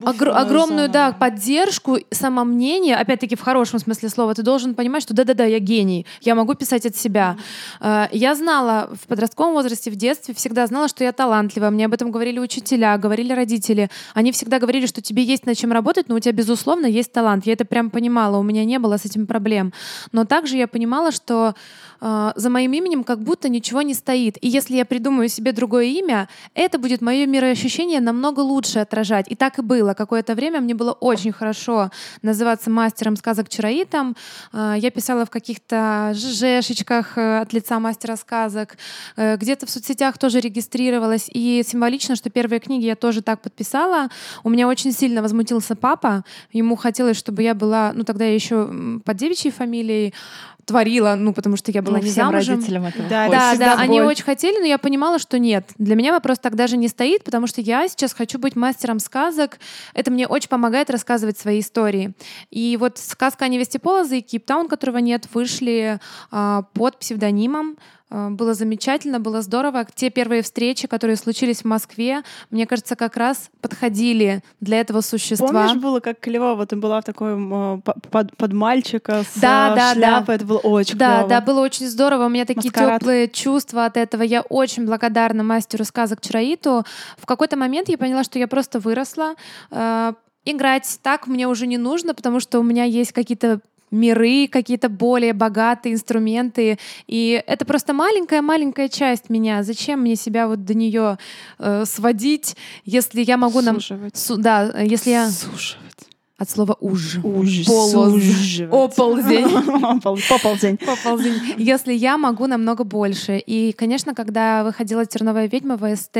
Огр- огромную, да, поддержку, самомнение, опять-таки в хорошем смысле слова, ты должен понимать, что да-да-да, я гений, я могу писать от себя. Э, Я знала в подростковом возрасте, в детстве, всегда знала, что я талантлива, мне об этом говорили учителя, говорили родители. Они всегда говорили, что тебе есть над чем работать, но у тебя, безусловно, есть талант. Я это прям понимала, у меня не было с этим проблем. Но также я понимала, что э, за моим именем как будто ничего не стоит. И если я придумаю себе другое имя, это будет мое мироощущение намного лучше отражать. И так и было. Какое-то время мне было очень хорошо называться мастером сказок Чароитом. Э, Я писала в каких-то ЖЖшечках э, от лица мастера сказок. Э, Где-то в соцсетях тоже регистрировалась. И символично, что первые книги я тоже так подписала. У меня очень сильно возмутился папа. Ему хотелось, чтобы я была, ну тогда я еще под девичьей фамилией творила, ну потому что я была Ну, не всем замужем. родителям этого Да. Да, да, они очень хотели, но я понимала, что нет. Для меня вопрос так даже не стоит, потому что я сейчас хочу быть мастером сказок. Это мне очень помогает рассказывать свои истории. И вот сказка о невесте Полоза и Кейптаун, которого нет, вышли а, под псевдонимом. А, Было замечательно, было здорово. Те первые встречи, которые случились в Москве, мне кажется, как раз подходили для этого существа. Помнишь, было как клево, ты была в такой п- под, под мальчика с Да, э, да, шляпой, да. это было очень Да, клево. да, было очень здорово. У меня такие Маскарад. теплые чувства от этого. Я очень благодарна мастеру сказок Чараиту. В какой-то момент я поняла, что я просто выросла. Э, Играть так мне уже не нужно, потому что у меня есть какие-то миры, какие-то более богатые инструменты. И это просто маленькая-маленькая часть меня. Зачем мне себя вот до нее э, сводить, если я могу нам... Суживать. Су- да, если я... Суживать. От слова уж. Уж. Суживать. Оползень. Опол- *laughs* Поползень. Поползень. Если я могу намного больше. И, конечно, когда выходила «Терновая ведьма» в СТ,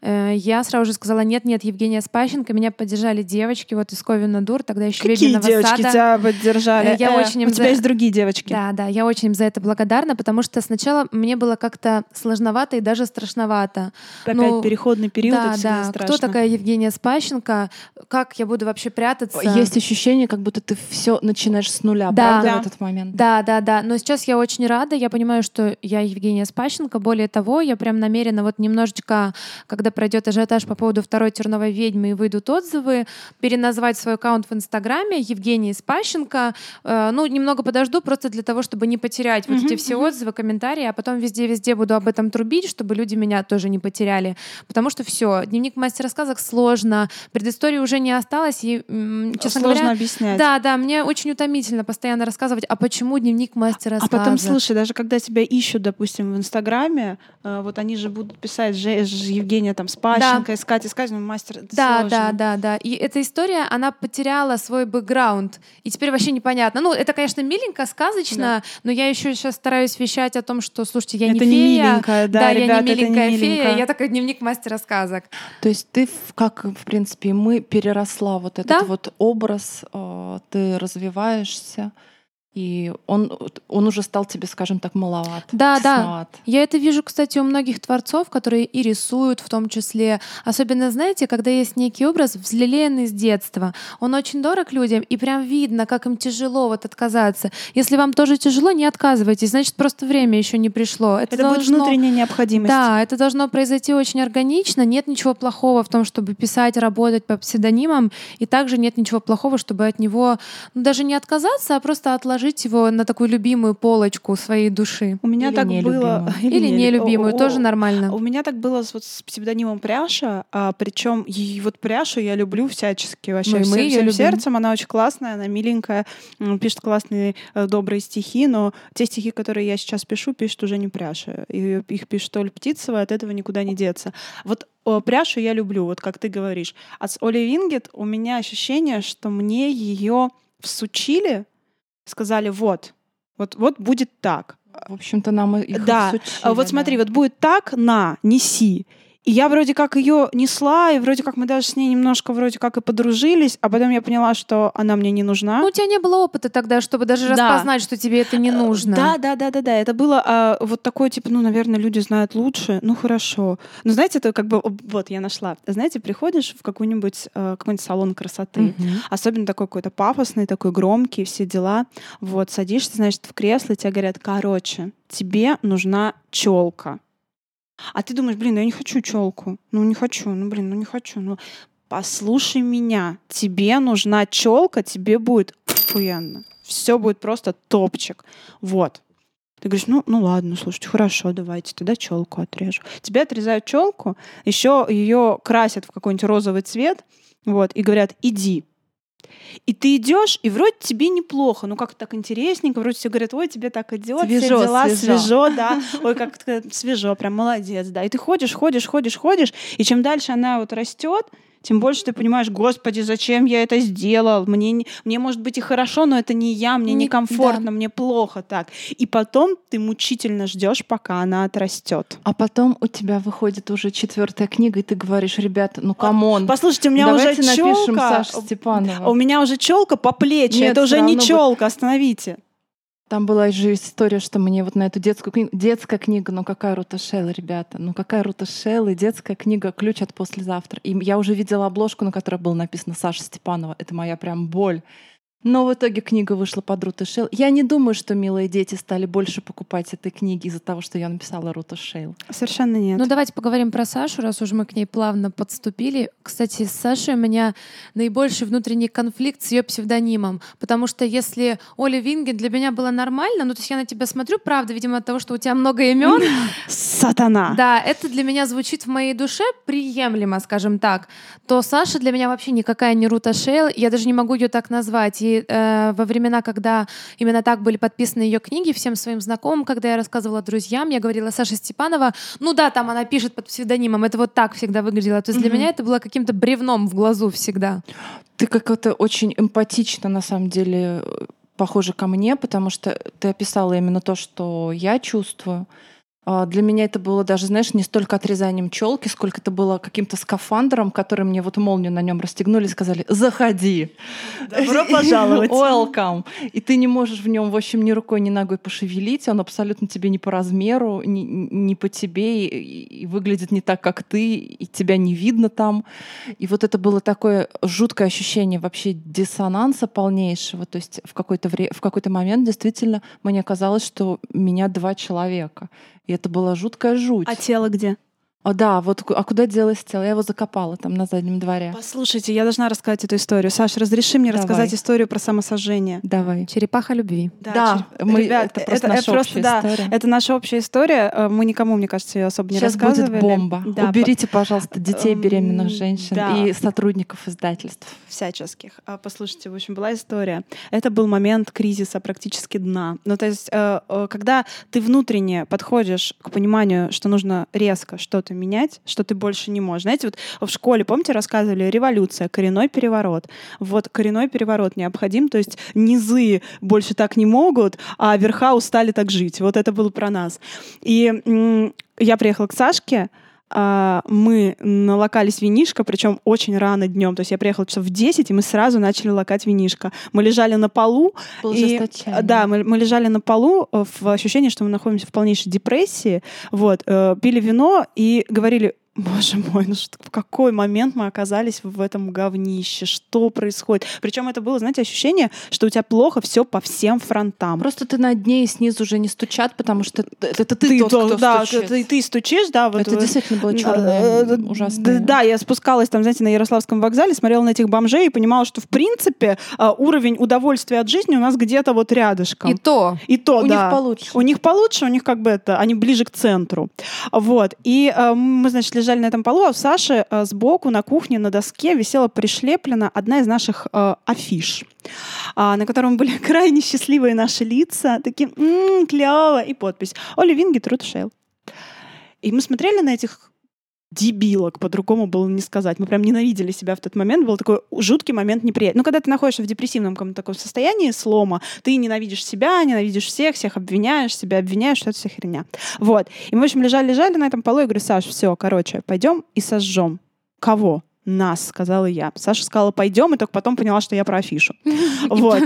э, я сразу же сказала, нет-нет, Евгения Спащенко. Меня поддержали девочки вот из Ковина Дур, тогда еще Какие девочки тебя поддержали? Э, я Э, очень У тебя есть другие девочки. Да, да, я очень им за это благодарна, потому что сначала мне было как-то сложновато и даже страшновато. Опять Ну, переходный период, да, да. страшно. Кто такая Евгения Спащенко? Как я буду вообще прятаться? Есть ощущение, как будто ты все начинаешь с нуля, Да. правда, Да. в этот момент? Да, да, да. Но сейчас я очень рада. Я понимаю, что я Евгения Спащенко. Более того, я прям намерена вот немножечко, когда пройдет ажиотаж по поводу второй терновой ведьмы и выйдут отзывы, переназвать свой аккаунт в Инстаграме Евгения Спащенко. Э, ну, немного подожду просто для того, чтобы не потерять вот эти все отзывы, комментарии, а потом везде-везде буду об этом трубить, чтобы люди меня тоже не потеряли. Потому что все, дневник мастера сказок сложно, предыстории уже не осталось, и, честно Сложно говоря, объяснять. да, да, мне очень утомительно постоянно рассказывать, а почему дневник мастера А потом, слушай, даже когда тебя ищут, допустим, в Инстаграме, э, вот они же будут писать же, Евгения там Спащенко, искать, искать, ну, мастер, это Да, сложно. да, да, да. И эта история, она потеряла свой бэкграунд. И теперь вообще непонятно. Ну, это, конечно, миленько, сказочно, но я еще сейчас стараюсь вещать о том, что, слушайте, я это не не фея. миленькая, да, Да, я ребята, не это не миленькая фея, я такой дневник мастера сказок. То есть ты, как, в принципе, мы переросла вот этот Да. вот образ, э, ты развиваешься, и он, он уже стал тебе, скажем так, маловат. Да, да. тесноват. Я это вижу, кстати, у многих творцов, которые и рисуют в том числе. Особенно, знаете, когда есть некий образ, взлелеянный с детства. Он очень дорог людям, и прям видно, как им тяжело вот отказаться. Если вам тоже тяжело, не отказывайтесь, значит, просто время еще не пришло. Это, Это будет должно- внутренняя необходимость. Да, это должно произойти очень органично. Нет ничего плохого в том, чтобы писать, работать по псевдонимам, и также нет ничего плохого, чтобы от него ну, даже не отказаться, а просто отложить его на такую любимую полочку своей души. У меня Или так было... Или *laughs* нелю- нелюбимую, О, тоже о, нормально. У меня так было с, вот, с псевдонимом Пряша, а, причем и вот Пряшу я люблю всячески вообще Ну и мы всем, её всем любим. сердцем. Она очень классная, она миленькая, пишет классные э, добрые стихи, но те стихи, которые я сейчас пишу, пишет уже не Пряша. И их пишет Оля Птицева, от этого никуда не деться. Вот о, Пряшу я люблю, вот как ты говоришь. А с Олей Вингет у меня ощущение, что мне ее всучили, сказали, вот, вот, вот будет так. В общем-то, нам их Да, всучили, А вот смотри, да. вот будет так, на, неси. И я вроде как ее несла, и вроде как мы даже с ней немножко вроде как и подружились, а потом я поняла, что она мне не нужна. Ну, у тебя не было опыта тогда, чтобы даже Да. распознать, что тебе это не Э, нужно. Да, да, да, да, да. Это было а, вот такое, типа, ну, наверное, люди знают лучше. Ну, хорошо. Ну, знаете, это как бы, вот, я нашла. Знаете, приходишь в какой-нибудь э, какой-нибудь салон красоты, Мгм. особенно такой какой-то пафосный, такой громкий, все дела. Вот, садишься, значит, в кресло, и тебе говорят, короче, тебе нужна челка. А ты думаешь, блин, я не хочу челку. Ну, не хочу, ну, блин, ну не хочу. Ну, послушай меня. Тебе нужна челка, тебе будет охуенно. Все будет просто топчик. Вот. Ты говоришь, ну, ну ладно, слушайте, хорошо, давайте, тогда челку отрежу. Тебе отрезают челку, еще ее красят в какой-нибудь розовый цвет, вот, и говорят, иди. И ты идешь, и вроде тебе неплохо, ну как так интересненько, вроде все говорят, ой, тебе так идет, все Свежо, дела, свежо. свежо, *laughs* да, ой, как свежо, прям молодец, да. И ты ходишь, ходишь, ходишь, ходишь, и чем дальше она вот растет, тем больше ты понимаешь, господи, зачем я это сделал? Мне, не- мне может быть и хорошо, но это не я, мне Не- некомфортно, да. мне плохо так. И потом ты мучительно ждешь, пока она отрастет. А потом у тебя выходит уже четвертая книга, и ты говоришь, ребята, ну come on, Послушайте, у меня давайте уже напишем челка. Саша Степанова. У меня уже челка по плечи. Нет, это уже не челка, остановите. Там была же история, что мне вот на эту детскую книгу... Детская книга, ну какая Рута Шейл, ребята? Ну какая Рута Шейл? Детская книга «Ключ от послезавтра». И я уже видела обложку, на которой было написано «Саша Степанова». Это моя прям боль. Но в итоге книга вышла под Рута Шейл. Я не думаю, что милые дети стали больше покупать этой книги из-за того, что я написала Рута Шейл. Совершенно нет. Ну, давайте поговорим про Сашу, раз уж мы к ней плавно подступили. Кстати, с Сашей у меня наибольший внутренний конфликт с ее псевдонимом. Потому что если Оля Винген для меня было нормально, ну, то есть я на тебя смотрю, правда, видимо, от того, что у тебя много имен, *laughs* Сатана. да, это для меня звучит в моей душе приемлемо, скажем так, то Саша для меня вообще никакая не Рута Шейл, я даже не могу ее так назвать. И И э, во времена, когда именно так были подписаны ее книги, всем своим знакомым, когда я рассказывала друзьям, я говорила Саша Степанова, ну да, там она пишет под псевдонимом, это вот так всегда выглядело. То есть для меня это было каким-то бревном в глазу всегда. Ты как-то очень эмпатично, на самом деле, похожа ко мне, потому что ты описала именно то, что я чувствую. А, для меня это было даже, знаешь, не столько отрезанием челки, сколько это было каким-то скафандром, который мне вот молнию на нем расстегнули и сказали «Заходи!» Добро пожаловать! Welcome! И ты не можешь в нем, в общем, ни рукой, ни ногой пошевелить, он абсолютно тебе не по размеру, не, не по тебе, и, и выглядит не так, как ты, и тебя не видно там. И вот это было такое жуткое ощущение вообще диссонанса полнейшего. То есть в какой-то, вре- в какой-то момент действительно мне казалось, что меня два человека. И это была жуткая жуть. А тело где? А, да, вот а куда делось тело? Я его закопала там на заднем дворе. Послушайте, я должна рассказать эту историю. Саша, разреши мне Давай. рассказать историю про самосожжение. Давай. Черепаха любви. Да, чер- мы- ребят, это просто наша общая да, история. это наша общая история. Э, Мы никому, мне кажется, ее особо не Сейчас рассказывали. будет бомба. Да, Уберите, пожалуйста, детей Эм, беременных женщин да. и сотрудников издательств. всяческих. А, Послушайте, в общем, была история. Это был момент кризиса практически дна. Ну, то есть, э, э, когда ты внутренне подходишь к пониманию, что нужно резко что-то менять, что ты больше не можешь. Знаете, вот в школе, помните, рассказывали революция, коренной переворот. Вот коренной переворот необходим, то есть низы больше так не могут, а верха устали так жить. Вот это было про нас. И я приехала к Сашке, мы налокались винишко, причем очень рано днем. То есть я приехала часов в 10, и мы сразу начали локать винишко. Мы лежали на полу. И, да, мы, мы лежали на полу э, в ощущении, что мы находимся в полнейшей депрессии. Вот, э, пили вино и говорили, Боже мой, ну что, в какой момент мы оказались в этом говнище? Что происходит? Причем это было, знаете, ощущение, что у тебя плохо все по всем фронтам. Просто ты на дне и снизу уже не стучат, потому что это, это ты, тот, то- кто да, стучит. ты, ты стучишь, да, вот это э, действительно было Э, черное, да, ужасное. Да, я спускалась там, знаете, на Ярославском вокзале, смотрела на этих бомжей и понимала, что в принципе а, уровень удовольствия от жизни у нас где-то вот рядышком. И то. И то, У да. них получше. У них получше, у них как бы это, они ближе к центру. Вот. И э, мы, значит, лежали на этом полу, а у Саши э, сбоку на кухне на доске висела пришлеплена одна из наших э, афиш, а, на котором были *laughs* крайне счастливые наши лица, такие «М, клево, и подпись «Оли Вингет Рут Шейл». И мы смотрели на этих дебилок, по-другому было не сказать. Мы прям ненавидели себя в тот момент. Был такой жуткий момент неприятный. Ну, когда ты находишься в депрессивном каком-то таком состоянии слома, ты ненавидишь себя, ненавидишь всех, всех обвиняешь, себя обвиняешь, что это вся херня. Вот. И мы, в общем, лежали-лежали на этом полу. Я говорю, Саш, все, короче, пойдем и сожжем. Кого? Нас, сказала я. Саша сказала, пойдем, и только потом поняла, что я про афишу. *laughs* Вот.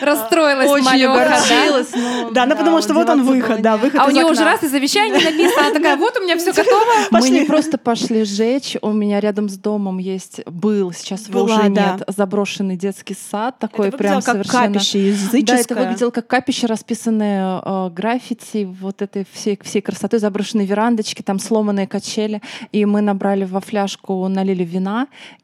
Расстроилась Очень огорчилась. Да, ну потому что вот он выход, да, выход А у нее уже раз и завещание написано. Она такая, вот у меня все готово. *laughs* Мы не просто пошли жечь, у меня рядом с домом есть, был, сейчас его уже нет, заброшенный детский сад, такой прям совершенно... капище языческое. Да, это выглядело как капище, расписанное э, граффити, вот этой всей, всей красотой, заброшенные верандочки, там сломанные качели. И мы набрали во фляжку, налили вина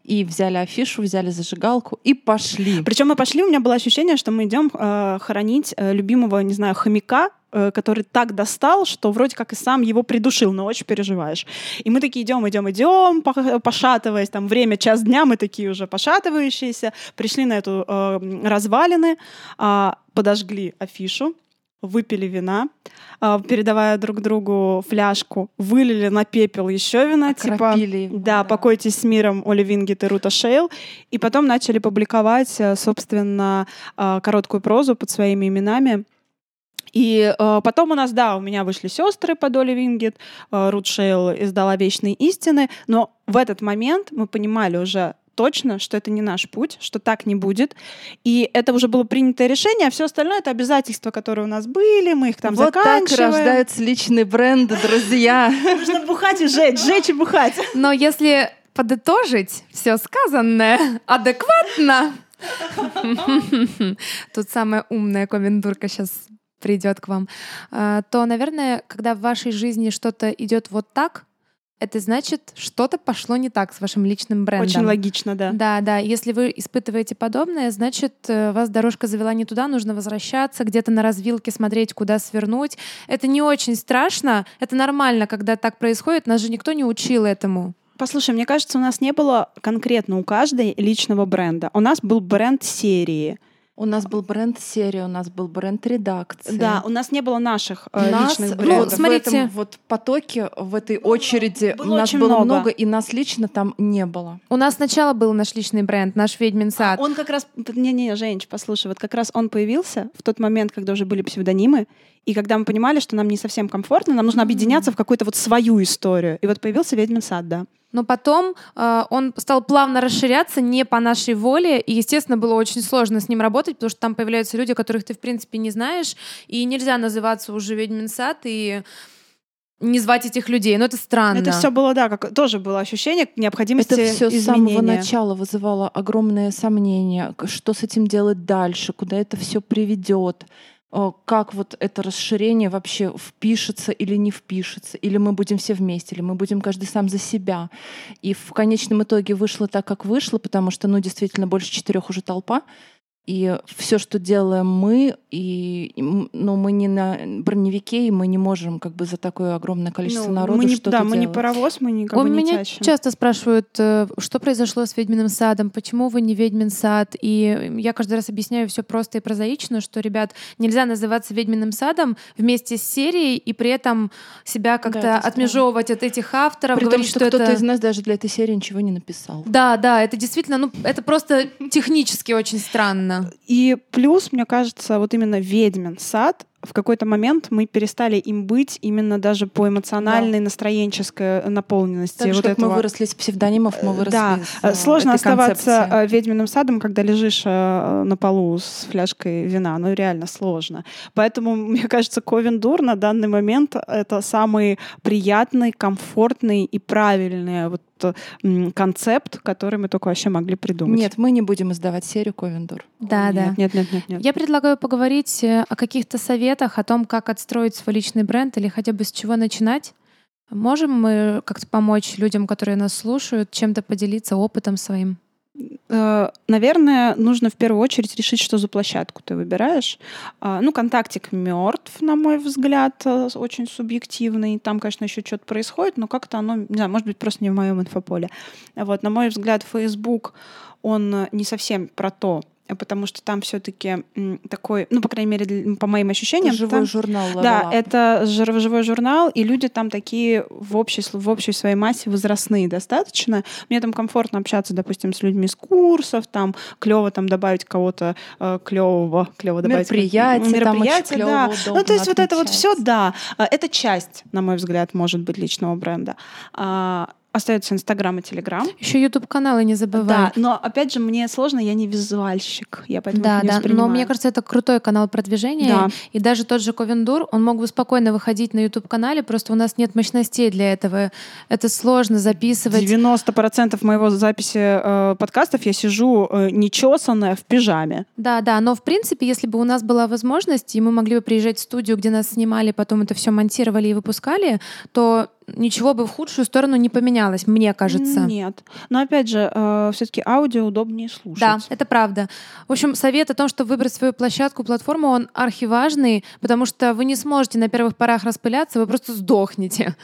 и взяли афишу, взяли зажигалку и пошли. Причем мы пошли, у меня было ощущение, что мы идем э, хоронить э, любимого, не знаю, хомяка, э, который так достал, что вроде как и сам его придушил, но очень переживаешь. И мы такие идем, идем, идем, по- пошатываясь, там время час дня, мы такие уже пошатывающиеся, пришли на эту э, развалины, а, подожгли афишу, выпили вина, а, передавая друг другу фляжку, вылили на пепел еще вина, типа Окропили его, да, да. покойтесь с миром Оли Вингет и Рута Шейл. И потом начали публиковать, э, собственно, э, короткую прозу под своими именами. И э, потом у нас, да, у меня вышли сестры под Оли Вингет, э, Рут Шейл издала «Вечные истины», но в этот момент мы понимали уже точно, что это не наш путь, что так не будет. И это уже было принятое решение, а все остальное это обязательства, которые у нас были, мы их там вот так и заканчиваем. рождаются личные бренды, друзья. *laughs* Нужно бухать и жечь, жечь и бухать. Но если подытожить все сказанное адекватно, *laughs* тут самая умная комендурка сейчас придет к вам, а, то, наверное, когда в вашей жизни что-то идет вот так, это значит, что-то пошло не так с вашим личным брендом. Очень логично, да. Да, да. Если вы испытываете подобное, значит, э, вас дорожка завела не туда, нужно возвращаться, где-то на развилке смотреть, куда свернуть. Это не очень страшно, это нормально, когда так происходит. Нас же никто не учил этому. Послушай, мне кажется, у нас не было конкретно у каждой личного бренда. У нас был бренд серии. У нас был бренд серия, у нас был бренд редакции. Да, у нас не было наших э, нас, личных ну, брендов. смотрите. в этом вот потоке, в этой очереди было у нас очень было много. много. и нас лично там не было. У нас сначала был наш личный бренд, наш ведьмин сад. Он как раз... Не-не, Женич, послушай, вот как раз он появился в тот момент, когда уже были псевдонимы, и когда мы понимали, что нам не совсем комфортно, нам нужно объединяться в какую-то вот свою историю. И вот появился «Ведьмин сад», да. Но потом э, он стал плавно расширяться не по нашей воле, и, естественно, было очень сложно с ним работать, потому что там появляются люди, которых ты, в принципе, не знаешь, и нельзя называться уже «Ведьмин сад» и не звать этих людей. Но это странно. Это все было, да, как тоже было ощущение необходимости Это все с самого начала вызывало огромное сомнение, что с этим делать дальше, куда это все приведет, как вот это расширение вообще впишется или не впишется, или мы будем все вместе, или мы будем каждый сам за себя. И в конечном итоге вышло так, как вышло, потому что, ну, действительно, больше четырех уже толпа. И все, что делаем мы, и ну, мы не на броневике, и мы не можем как бы за такое огромное количество Ну, народа мы не, что-то Да, мы не делать. паровоз, мы не, как У бы не меня тячим. часто спрашивают, э, что произошло с ведьминым садом, почему вы не ведьмин сад. И я каждый раз объясняю все просто и прозаично, что, ребят, нельзя называться ведьминым садом вместе с серией и при этом себя как-то это странно. отмежевывать от этих авторов, При том, говорить, что, что, кто-то это... из нас даже для этой серии ничего не написал. Да, да, это действительно, ну, это просто технически очень странно. И плюс, мне кажется, вот именно «Ведьмин сад» в какой-то момент мы перестали им быть именно даже по эмоциональной, настроенческой наполненности. Так же, вот как мы этого. выросли из псевдонимов, мы выросли Да, из э, э, сложно этой оставаться концепции. э, ведьминым садом, когда лежишь э, на полу с фляжкой вина. Ну, реально сложно. Поэтому, *laughs* мне кажется, Ковендур на данный момент это самый приятный, комфортный и правильный вот э, концепт, который мы только вообще могли придумать. Нет, мы не будем издавать серию Ковендур. Да, да. нет, нет, нет, нет, нет. Я предлагаю поговорить э, о каких-то советах, о том, как отстроить свой личный бренд или хотя бы с чего начинать. Можем мы как-то помочь людям, которые нас слушают, чем-то поделиться опытом своим? Э, Наверное, нужно в первую очередь решить, что за площадку ты выбираешь. А, Ну, контактик мертв, на мой взгляд, э, очень субъективный. Там, конечно, еще что-то происходит, но как-то оно, не знаю, может быть, просто не в моем инфополе. Вот, на мой взгляд, Facebook, он э, не совсем про то, потому что там все-таки такой, ну, по крайней мере, по моим ощущениям, Живой там- журнал Level да, это живой журнал, и люди там такие в общей, в общей своей массе возрастные достаточно. Мне там комфортно общаться, допустим, с людьми с курсов, там клево там добавить кого-то э, клевого, клево добавить Мероприятие там очень мероприятие, да. Ну, то есть вот это вот все, да, А, это часть, на мой взгляд, может быть, личного бренда. Остается Инстаграм и Телеграм. Еще YouTube каналы не Да, забывай. но опять же, мне сложно, я не визуальщик, я поэтому Да, не да, но мне кажется, это крутой канал продвижения. Да. И даже тот же Ковендур, он мог бы спокойно выходить на YouTube-канале, просто у нас нет мощностей для этого. Это сложно записывать. 90% моего записи э, подкастов я сижу э, нечесанная в пижаме. Да, да, но в принципе, если бы у нас была возможность, и мы могли бы приезжать в студию, где нас снимали, потом это все монтировали и выпускали, то ничего бы в худшую сторону не поменялось, мне кажется. Нет. Но опять же, все-таки аудио удобнее слушать. Да, это правда. В общем, совет о том, чтобы выбрать свою площадку, платформу, он архиважный, потому что вы не сможете на первых порах распыляться, вы просто сдохнете.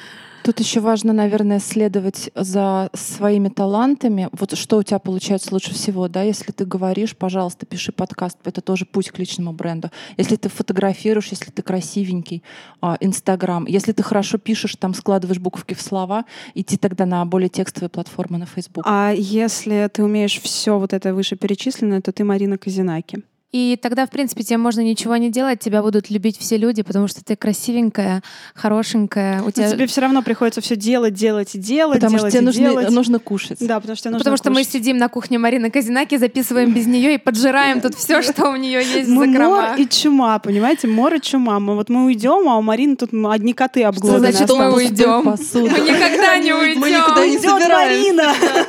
Тут еще важно, наверное, следовать за своими талантами. Вот что у тебя получается лучше всего, да? Если ты говоришь, пожалуйста, пиши подкаст. Это тоже путь к личному бренду. Если ты фотографируешь, если ты красивенький, а, Инстаграм. Если ты хорошо пишешь, там складываешь буковки в слова, идти тогда на более текстовые платформы на Facebook. А если ты умеешь все вот это вышеперечисленное, то ты Марина Казинаки. И тогда, в принципе, тебе можно ничего не делать, тебя будут любить все люди, потому что ты красивенькая, хорошенькая. У Но тебя... тебе все равно приходится все делать, делать и делать, Потому что делать тебе и нужно, делать. нужно кушать. Да, потому что тебе нужно Потому что мы кушать. сидим на кухне Марины Казинаки, записываем без нее и поджираем тут все, что у нее есть в Мы закромах. мор и чума, понимаете? Мор и чума. Мы вот мы уйдем, а у Марины тут одни коты обглоданные значит, мы уйдем? Посуду. Мы никогда не Мы никуда не уйдем. Собираемся. *laughs*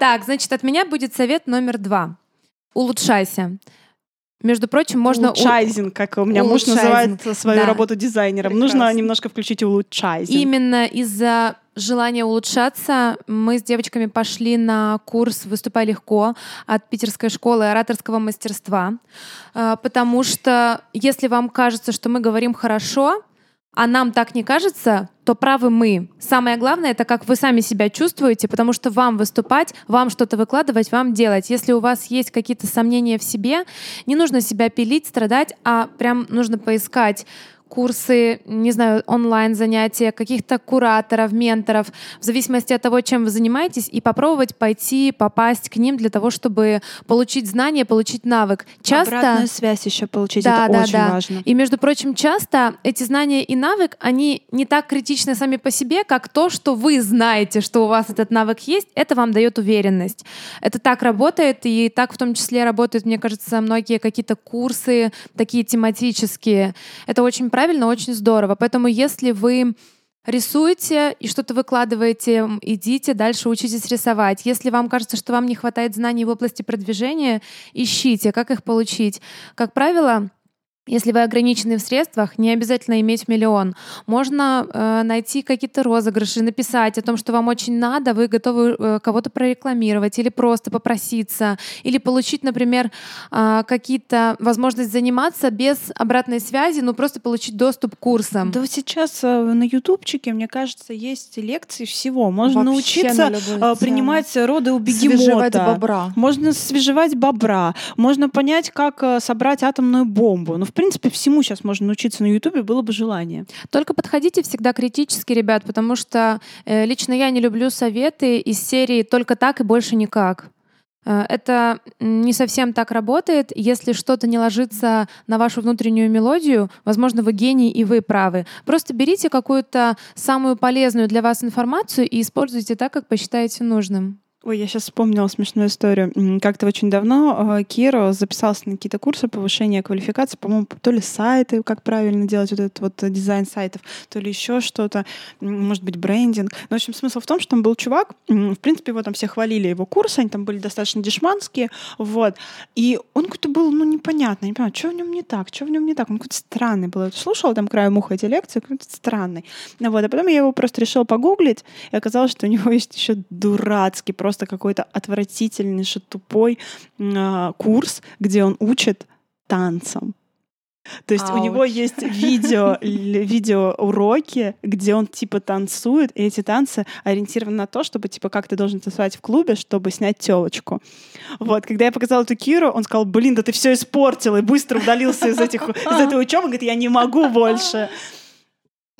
Так, значит, от меня будет совет номер два. Улучшайся. Между прочим, можно... Улучшайзинг, как у меня муж называет свою да. работу дизайнером. Нужно Прекрасно. немножко включить улучшайзинг. Именно из-за желания улучшаться мы с девочками пошли на курс «Выступай легко» от Питерской школы ораторского мастерства, А, потому что если вам кажется, что мы говорим хорошо, а нам так не кажется, то правы мы. Самое главное это как вы сами себя чувствуете, потому что вам выступать, вам что-то выкладывать, вам делать. Если у вас есть какие-то сомнения в себе, не нужно себя пилить, страдать, а прям нужно поискать курсы, не знаю, онлайн-занятия, каких-то кураторов, менторов, в зависимости от того, чем вы занимаетесь, и попробовать пойти, попасть к ним для того, чтобы получить знания, получить навык. Часто... Обратную связь еще получить, да, это да, очень да. важно. И, между прочим, часто эти знания и навык, они не так критичны сами по себе, как то, что вы знаете, что у вас этот навык есть, это вам дает уверенность. Это так работает, и так в том числе работают, мне кажется, многие какие-то курсы, такие тематические. Это очень правильно правильно, очень здорово. Поэтому если вы рисуете и что-то выкладываете, идите дальше, учитесь рисовать. Если вам кажется, что вам не хватает знаний в области продвижения, ищите, как их получить. Как правило, если вы ограничены в средствах, не обязательно иметь миллион. Можно э, найти какие-то розыгрыши, написать о том, что вам очень надо, вы готовы э, кого-то прорекламировать или просто попроситься, или получить, например, э, какие-то возможность заниматься без обратной связи, ну просто получить доступ к курсам. Да сейчас э, на ютубчике, мне кажется, есть лекции всего. Можно Вообще научиться на э, принимать роды у бегемота. Свежевать бобра. Можно свежевать бобра. Можно понять, как э, собрать атомную бомбу. Ну, в принципе, всему сейчас можно научиться на Ютубе, было бы желание. Только подходите всегда критически, ребят, потому что э, лично я не люблю советы из серии «только так и больше никак». Э, это не совсем так работает. Если что-то не ложится на вашу внутреннюю мелодию, возможно, вы гений и вы правы. Просто берите какую-то самую полезную для вас информацию и используйте так, как посчитаете нужным. Ой, я сейчас вспомнила смешную историю. Как-то очень давно э, Киро записался на какие-то курсы повышения квалификации, по-моему, то ли сайты, как правильно делать вот этот вот дизайн сайтов, то ли еще что-то, может быть, брендинг. Но, ну, в общем, смысл в том, что там был чувак, в принципе, его там все хвалили, его курсы, они там были достаточно дешманские, вот. И он какой-то был, ну, непонятный, не понимаю, что в нем не так, что в нем не так. Он какой-то странный был. Я слушала там краю муха эти лекции, какой-то странный. Вот. А потом я его просто решила погуглить, и оказалось, что у него *laughs* есть еще дурацкий, просто просто какой-то отвратительнейший тупой э, курс, где он учит танцам. То есть Ауч. у него есть видео, *laughs* видео уроки, где он типа танцует, и эти танцы ориентированы на то, чтобы типа как ты должен танцевать в клубе, чтобы снять телочку. Вот, когда я показала эту Киру, он сказал, блин, да ты все испортил, и быстро удалился из этих из этой учебы, говорит, я не могу больше.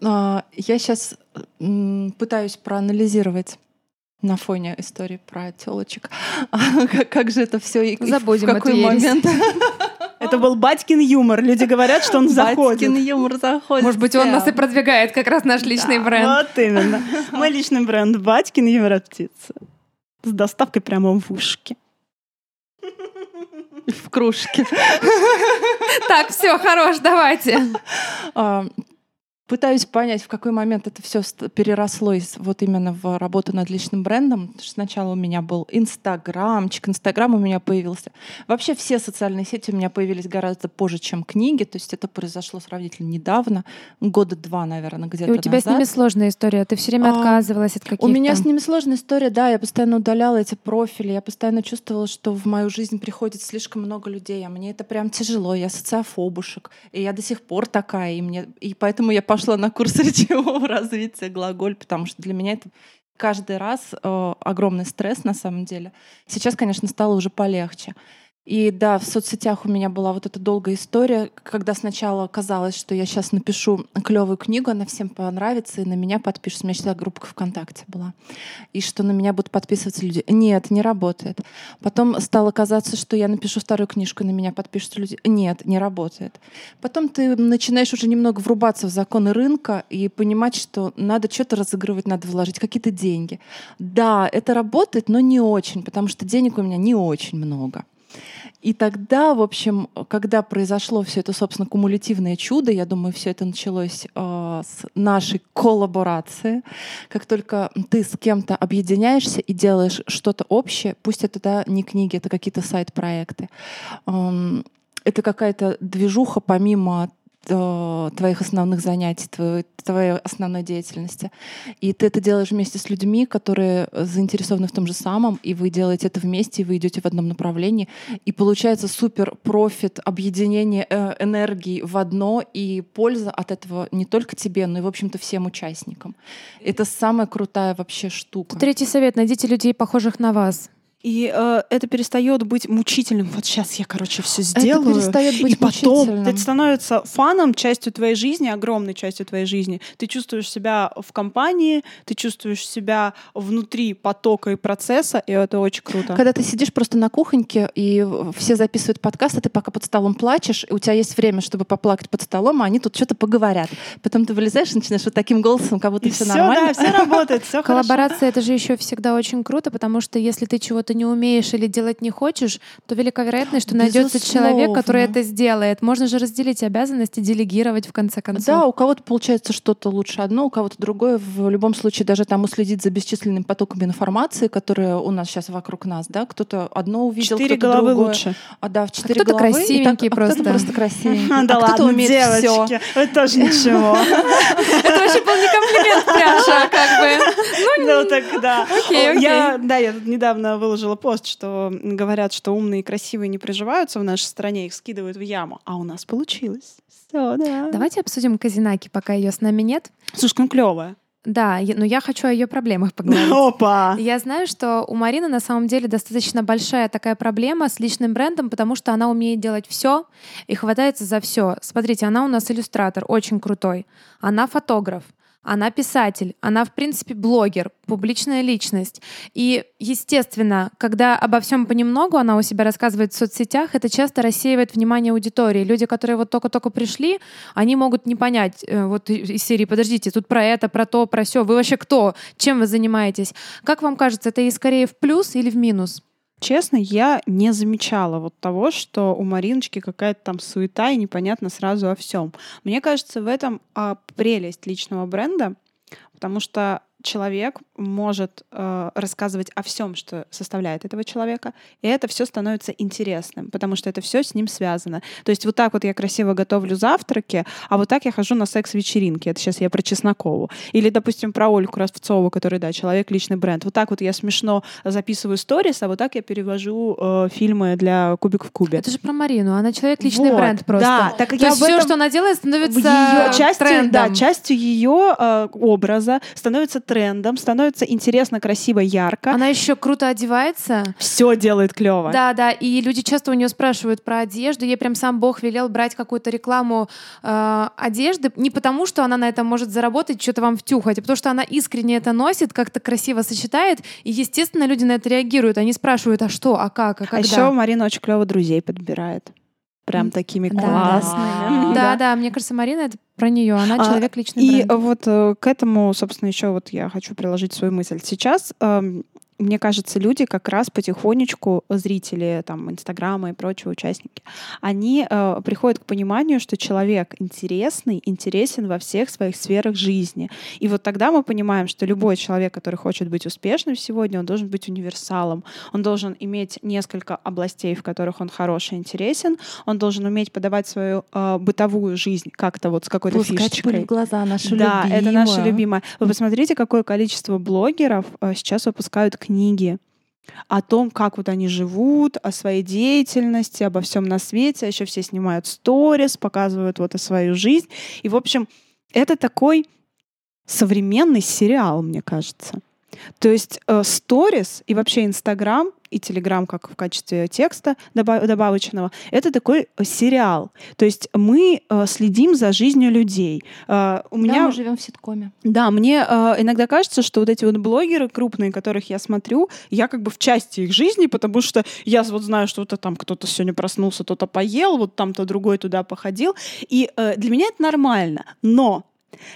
А, я сейчас пытаюсь проанализировать на фоне истории про телочек. *laughs* как, как же это все и Забудем в какой момент? *laughs* Это был батькин юмор. Люди говорят, что он заходит. Батькин юмор заходит. Может быть, он нас и продвигает, как раз наш личный да, бренд. Вот именно. *laughs* Мой личный бренд Батькин юмор от птицы. С доставкой прямо в ушки. В кружке. Так, все, хорош, давайте. Пытаюсь понять, в какой момент это все переросло из, вот именно в работу над личным брендом. Сначала у меня был Инстаграмчик, Инстаграм у меня появился. Вообще все социальные сети у меня появились гораздо позже, чем книги. То есть это произошло сравнительно недавно, года два, наверное, где-то И у тебя назад. с ними сложная история? Ты все время а, отказывалась от каких-то... У меня с ними сложная история, да. Я постоянно удаляла эти профили. Я постоянно чувствовала, что в мою жизнь приходит слишком много людей, а мне это прям тяжело. Я социофобушек. И я до сих пор такая. И, мне... и поэтому я пошла пошла на курс *laughs* речевого развития глаголь, потому что для меня это каждый раз э, огромный стресс на самом деле. Сейчас, конечно, стало уже полегче. И да, в соцсетях у меня была вот эта долгая история, когда сначала казалось, что я сейчас напишу клевую книгу, она всем понравится, и на меня подпишутся. У меня всегда группа ВКонтакте была. И что на меня будут подписываться люди. Нет, не работает. Потом стало казаться, что я напишу вторую книжку, и на меня подпишутся люди. Нет, не работает. Потом ты начинаешь уже немного врубаться в законы рынка и понимать, что надо что-то разыгрывать, надо вложить какие-то деньги. Да, это работает, но не очень, потому что денег у меня не очень много. И тогда, в общем, когда произошло все это, собственно, кумулятивное чудо, я думаю, все это началось э, с нашей коллаборации. Как только ты с кем-то объединяешься и делаешь что-то общее, пусть это да, не книги, это какие-то сайт-проекты, э, это какая-то движуха помимо твоих основных занятий, твоей, твоей основной деятельности. И ты это делаешь вместе с людьми, которые заинтересованы в том же самом, и вы делаете это вместе, и вы идете в одном направлении. И получается супер профит, объединение э, энергии в одно, и польза от этого не только тебе, но и, в общем-то, всем участникам. Это самая крутая вообще штука. Третий совет. Найдите людей, похожих на вас. И э, это перестает быть мучительным. Вот сейчас я, короче, все сделаю. Это перестает быть и потом мучительным. это становится фаном, частью твоей жизни, огромной частью твоей жизни. Ты чувствуешь себя в компании, ты чувствуешь себя внутри потока и процесса, и это очень круто. Когда ты сидишь просто на кухоньке, и все записывают подкаст, а ты пока под столом плачешь, и у тебя есть время, чтобы поплакать под столом, а они тут что-то поговорят. Потом ты вылезаешь и начинаешь вот таким голосом, как будто и все все, нормально. да, все работает, все *laughs* Коллаборация это же еще всегда очень круто, потому что если ты чего-то не умеешь или делать не хочешь, то велика вероятность, что найдется человек, который Безусловно. это сделает. Можно же разделить обязанности, делегировать в конце концов. Да, у кого-то получается что-то лучше одно, у кого-то другое. В любом случае, даже там уследить за бесчисленными потоками информации, которые у нас сейчас вокруг нас, да, кто-то одно увидел, Четыре кто-то головы другое. лучше. А да, в четыре кто-то головы. красивенький так- а просто. кто-то просто красивенький. *laughs* Да а кто-то ладно, умеет всё. девочки, вы тоже *laughs* ничего. Это вообще был не комплимент, Пряша, как бы. Ну так да. Окей, Я, да, я тут недавно выложила пост, что говорят, что умные и красивые не приживаются в нашей стране, их скидывают в яму. А у нас получилось. Все, да. Давайте обсудим Казинаки, пока ее с нами нет. Слушай, ну клевая. Да, но я хочу о ее проблемах поговорить. *laughs* Опа! Я знаю, что у Марины на самом деле достаточно большая такая проблема с личным брендом, потому что она умеет делать все и хватается за все. Смотрите, она у нас иллюстратор, очень крутой. Она фотограф. Она писатель, она, в принципе, блогер, публичная личность. И, естественно, когда обо всем понемногу она у себя рассказывает в соцсетях, это часто рассеивает внимание аудитории. Люди, которые вот только-только пришли, они могут не понять, э, вот и- из серии, подождите, тут про это, про то, про все. Вы вообще кто? Чем вы занимаетесь? Как вам кажется, это ей скорее в плюс или в минус? Честно, я не замечала вот того, что у Мариночки какая-то там суета и непонятно сразу о всем. Мне кажется, в этом а, прелесть личного бренда, потому что человек может э, рассказывать о всем, что составляет этого человека, и это все становится интересным, потому что это все с ним связано. То есть вот так вот я красиво готовлю завтраки, а вот так я хожу на секс-вечеринки. Это сейчас я про Чеснокову. Или, допустим, про Ольгу Равцову, который, да, человек личный бренд. Вот так вот я смешно записываю сторис, а вот так я перевожу э, фильмы для Кубик в кубе. Это же про Марину. Она человек личный Вот, бренд просто. Да, так как То я есть все, что она делает, становится ее частью, трендом. да, частью ее э, образа становится трендом, становится интересно, красиво, ярко. Она еще круто одевается. Все делает клево. Да, да, и люди часто у нее спрашивают про одежду. Ей прям сам Бог велел брать какую-то рекламу э, одежды не потому, что она на этом может заработать, что-то вам втюхать, а потому что она искренне это носит, как-то красиво сочетает, и естественно люди на это реагируют. Они спрашивают, а что, а как, а а когда? еще Марина очень клево друзей подбирает. Прям такими да. классными. Да, да, мне кажется, Марина это про нее. Она А, человек личный И бренд. вот э, к этому, собственно, еще вот я хочу приложить свою мысль. Сейчас эм, мне кажется, люди как раз потихонечку, зрители там Инстаграма и прочие участники, они э, приходят к пониманию, что человек интересный, интересен во всех своих сферах жизни. И вот тогда мы понимаем, что любой человек, который хочет быть успешным сегодня, он должен быть универсалом. Он должен иметь несколько областей, в которых он хороший, интересен. Он должен уметь подавать свою э, бытовую жизнь как-то вот с какой-то Пускать фишечкой. в глаза, наша Да, любимая. это наша любимая. Вы посмотрите, какое количество блогеров э, сейчас выпускают книги о том, как вот они живут, о своей деятельности, обо всем на свете. Еще все снимают сторис, показывают вот и свою жизнь. И, в общем, это такой современный сериал, мне кажется. То есть э, сторис и вообще Инстаграм и Телеграм как в качестве текста доба- добавочного, это такой э, сериал. То есть мы э, следим за жизнью людей. Э, у Да, меня мы живем в ситкоме. да, мне э, иногда кажется, что вот эти вот блогеры крупные, которых я смотрю, я как бы в части их жизни, потому что я вот знаю, что вот там кто-то сегодня проснулся, кто-то поел, вот там-то другой туда походил. И э, для меня это нормально. Но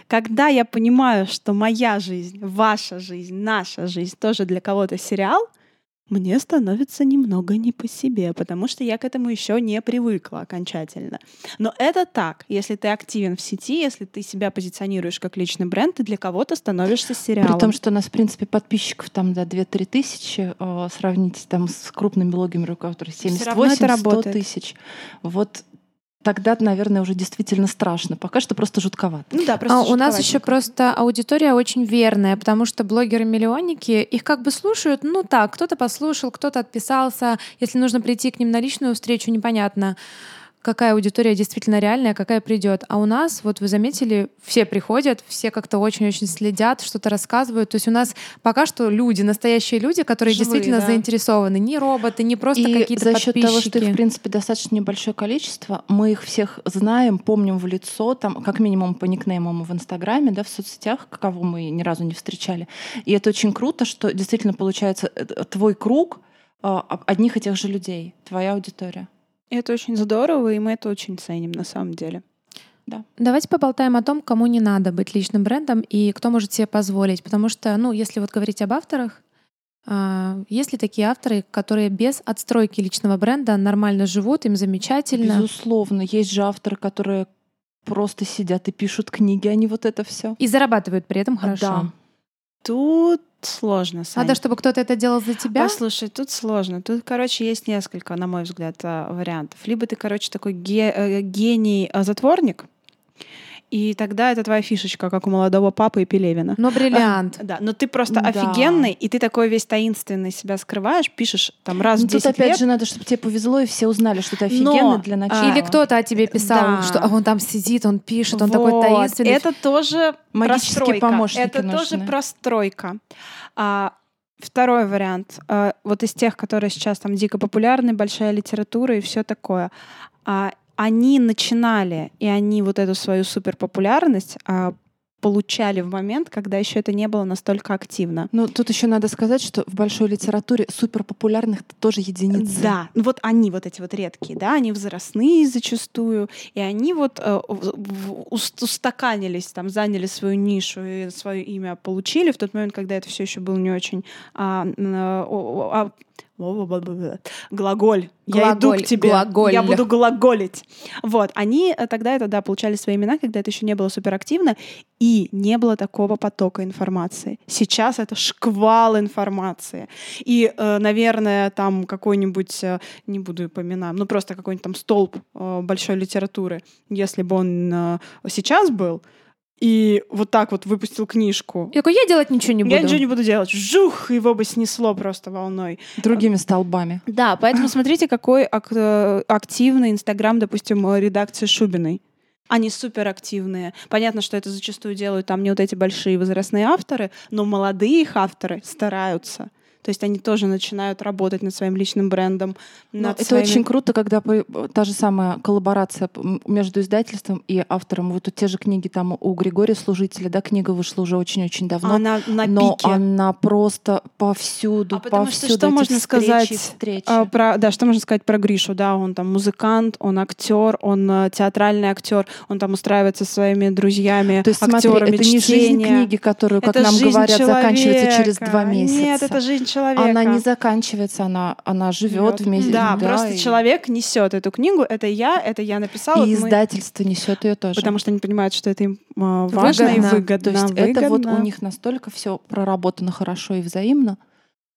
когда я понимаю, что моя жизнь, ваша жизнь, наша жизнь тоже для кого-то сериал, мне становится немного не по себе, потому что я к этому еще не привыкла окончательно. Но это так. Если ты активен в сети, если ты себя позиционируешь как личный бренд, ты для кого-то становишься сериалом. При том, что у нас, в принципе, подписчиков там, да, 2-3 тысячи, э, сравните там с крупными блогерами, у которых Всё равно это 78-100 работает. тысяч. Вот тогда, наверное, уже действительно страшно. Пока что просто жутковато. Ну да, просто А у нас еще просто аудитория очень верная, потому что блогеры-миллионники, их как бы слушают, ну так, кто-то послушал, кто-то отписался. Если нужно прийти к ним на личную встречу, непонятно, какая аудитория действительно реальная, какая придет. А у нас, вот вы заметили, все приходят, все как-то очень-очень следят, что-то рассказывают. То есть у нас пока что люди, настоящие люди, которые Живые, действительно да. заинтересованы. Не роботы, не просто какие-то за счет того, что их, в принципе, достаточно небольшое количество, мы их всех знаем, помним в лицо, там, как минимум по никнеймам в Инстаграме, да, в соцсетях, кого мы ни разу не встречали. И это очень круто, что действительно получается э, твой круг а, одних и тех же людей, твоя аудитория. Это очень здорово, и мы это очень ценим на самом деле. Давайте поболтаем о том, кому не надо быть личным брендом и кто может себе позволить. Потому что, ну, если вот говорить об авторах, а, есть ли такие авторы, которые без отстройки личного бренда нормально живут, им замечательно? Безусловно, есть же авторы, которые просто сидят и пишут книги, а не вот это все. И зарабатывают при этом хорошо. Да. Тут сложно, Сань. Надо, чтобы кто-то это делал за тебя. Послушай, тут сложно. Тут, короче, есть несколько, на мой взгляд, а, вариантов. Либо ты, короче, такой ге- э, гений-затворник, и тогда это твоя фишечка, как у молодого папы и Пелевина. Но бриллиант. Да, но ты просто Да. офигенный, и ты такой весь таинственный себя скрываешь, пишешь там раз Ну, в тут 10 опять лет. же надо, чтобы тебе повезло, и все узнали, что ты Но, офигенный для начала. Или кто-то о тебе писал, Да. что а он там сидит, он пишет, он такой Вот. таинственный. Это тоже Магические простройка. помощники Это тоже нужны. простройка. А, второй вариант. а, вот из тех, которые сейчас там дико популярны, большая литература и все такое. Они начинали, и они вот эту свою суперпопулярность а, получали в момент, когда еще это не было настолько активно. Ну, тут еще надо сказать, что в большой литературе суперпопулярных тоже единицы. Да, ну вот они вот эти вот редкие, да, они возрастные зачастую, и они вот э, устаканились, там, заняли свою нишу и свое имя получили в тот момент, когда это все еще был не очень а, а, глаголь. Я иду к тебе. глаголь. Я буду глаголить. Вот, они э, тогда это, да, получали свои имена, когда это еще не было суперактивно, и не было такого потока информации. Сейчас это шквал информации. И, э, наверное, там какой-нибудь, э, не буду по именам, ну просто какой-нибудь там столб большой литературы, если бы он сейчас был, и вот так вот выпустил книжку, Я такой, я делать ничего не буду. я ничего не буду делать. Жух, его бы снесло просто волной. Другими столбами. Да, поэтому смотрите, какой ак- э, активный Инстаграм, допустим, э, редакции Шубиной. Они суперактивные. Понятно, что это зачастую делают там не вот эти большие возрастные авторы, но молодые их авторы стараются. То есть они тоже начинают работать над своим личным брендом. Над это своими- очень круто, когда та же самая коллаборация между издательством и автором. Вот те же книги там у Григория Служителя, да, книга вышла уже очень-очень давно. Она на но пике. она просто повсюду, А потому что повсюду. что эти можно встречи, сказать, встречи. А, про, да, что можно сказать про Гришу? Да, он там музыкант, он актер, он э, театральный актер, он там устраивается со своими друзьями, То есть, смотри, актерами это не жизнь чтения. книги, которую, как Это нам говорят, заканчивается через человека. два месяца. Нет, это жизнь человека. Она не заканчивается, она, она живет вместе. Да, просто и- человек несет эту книгу. Это я, это я написала. И вот мы- издательство несет ее тоже. Потому что они понимают, что это им э, важно и Выгодно. выгодно. То есть это вот выгодно. у них настолько все проработано хорошо и взаимно,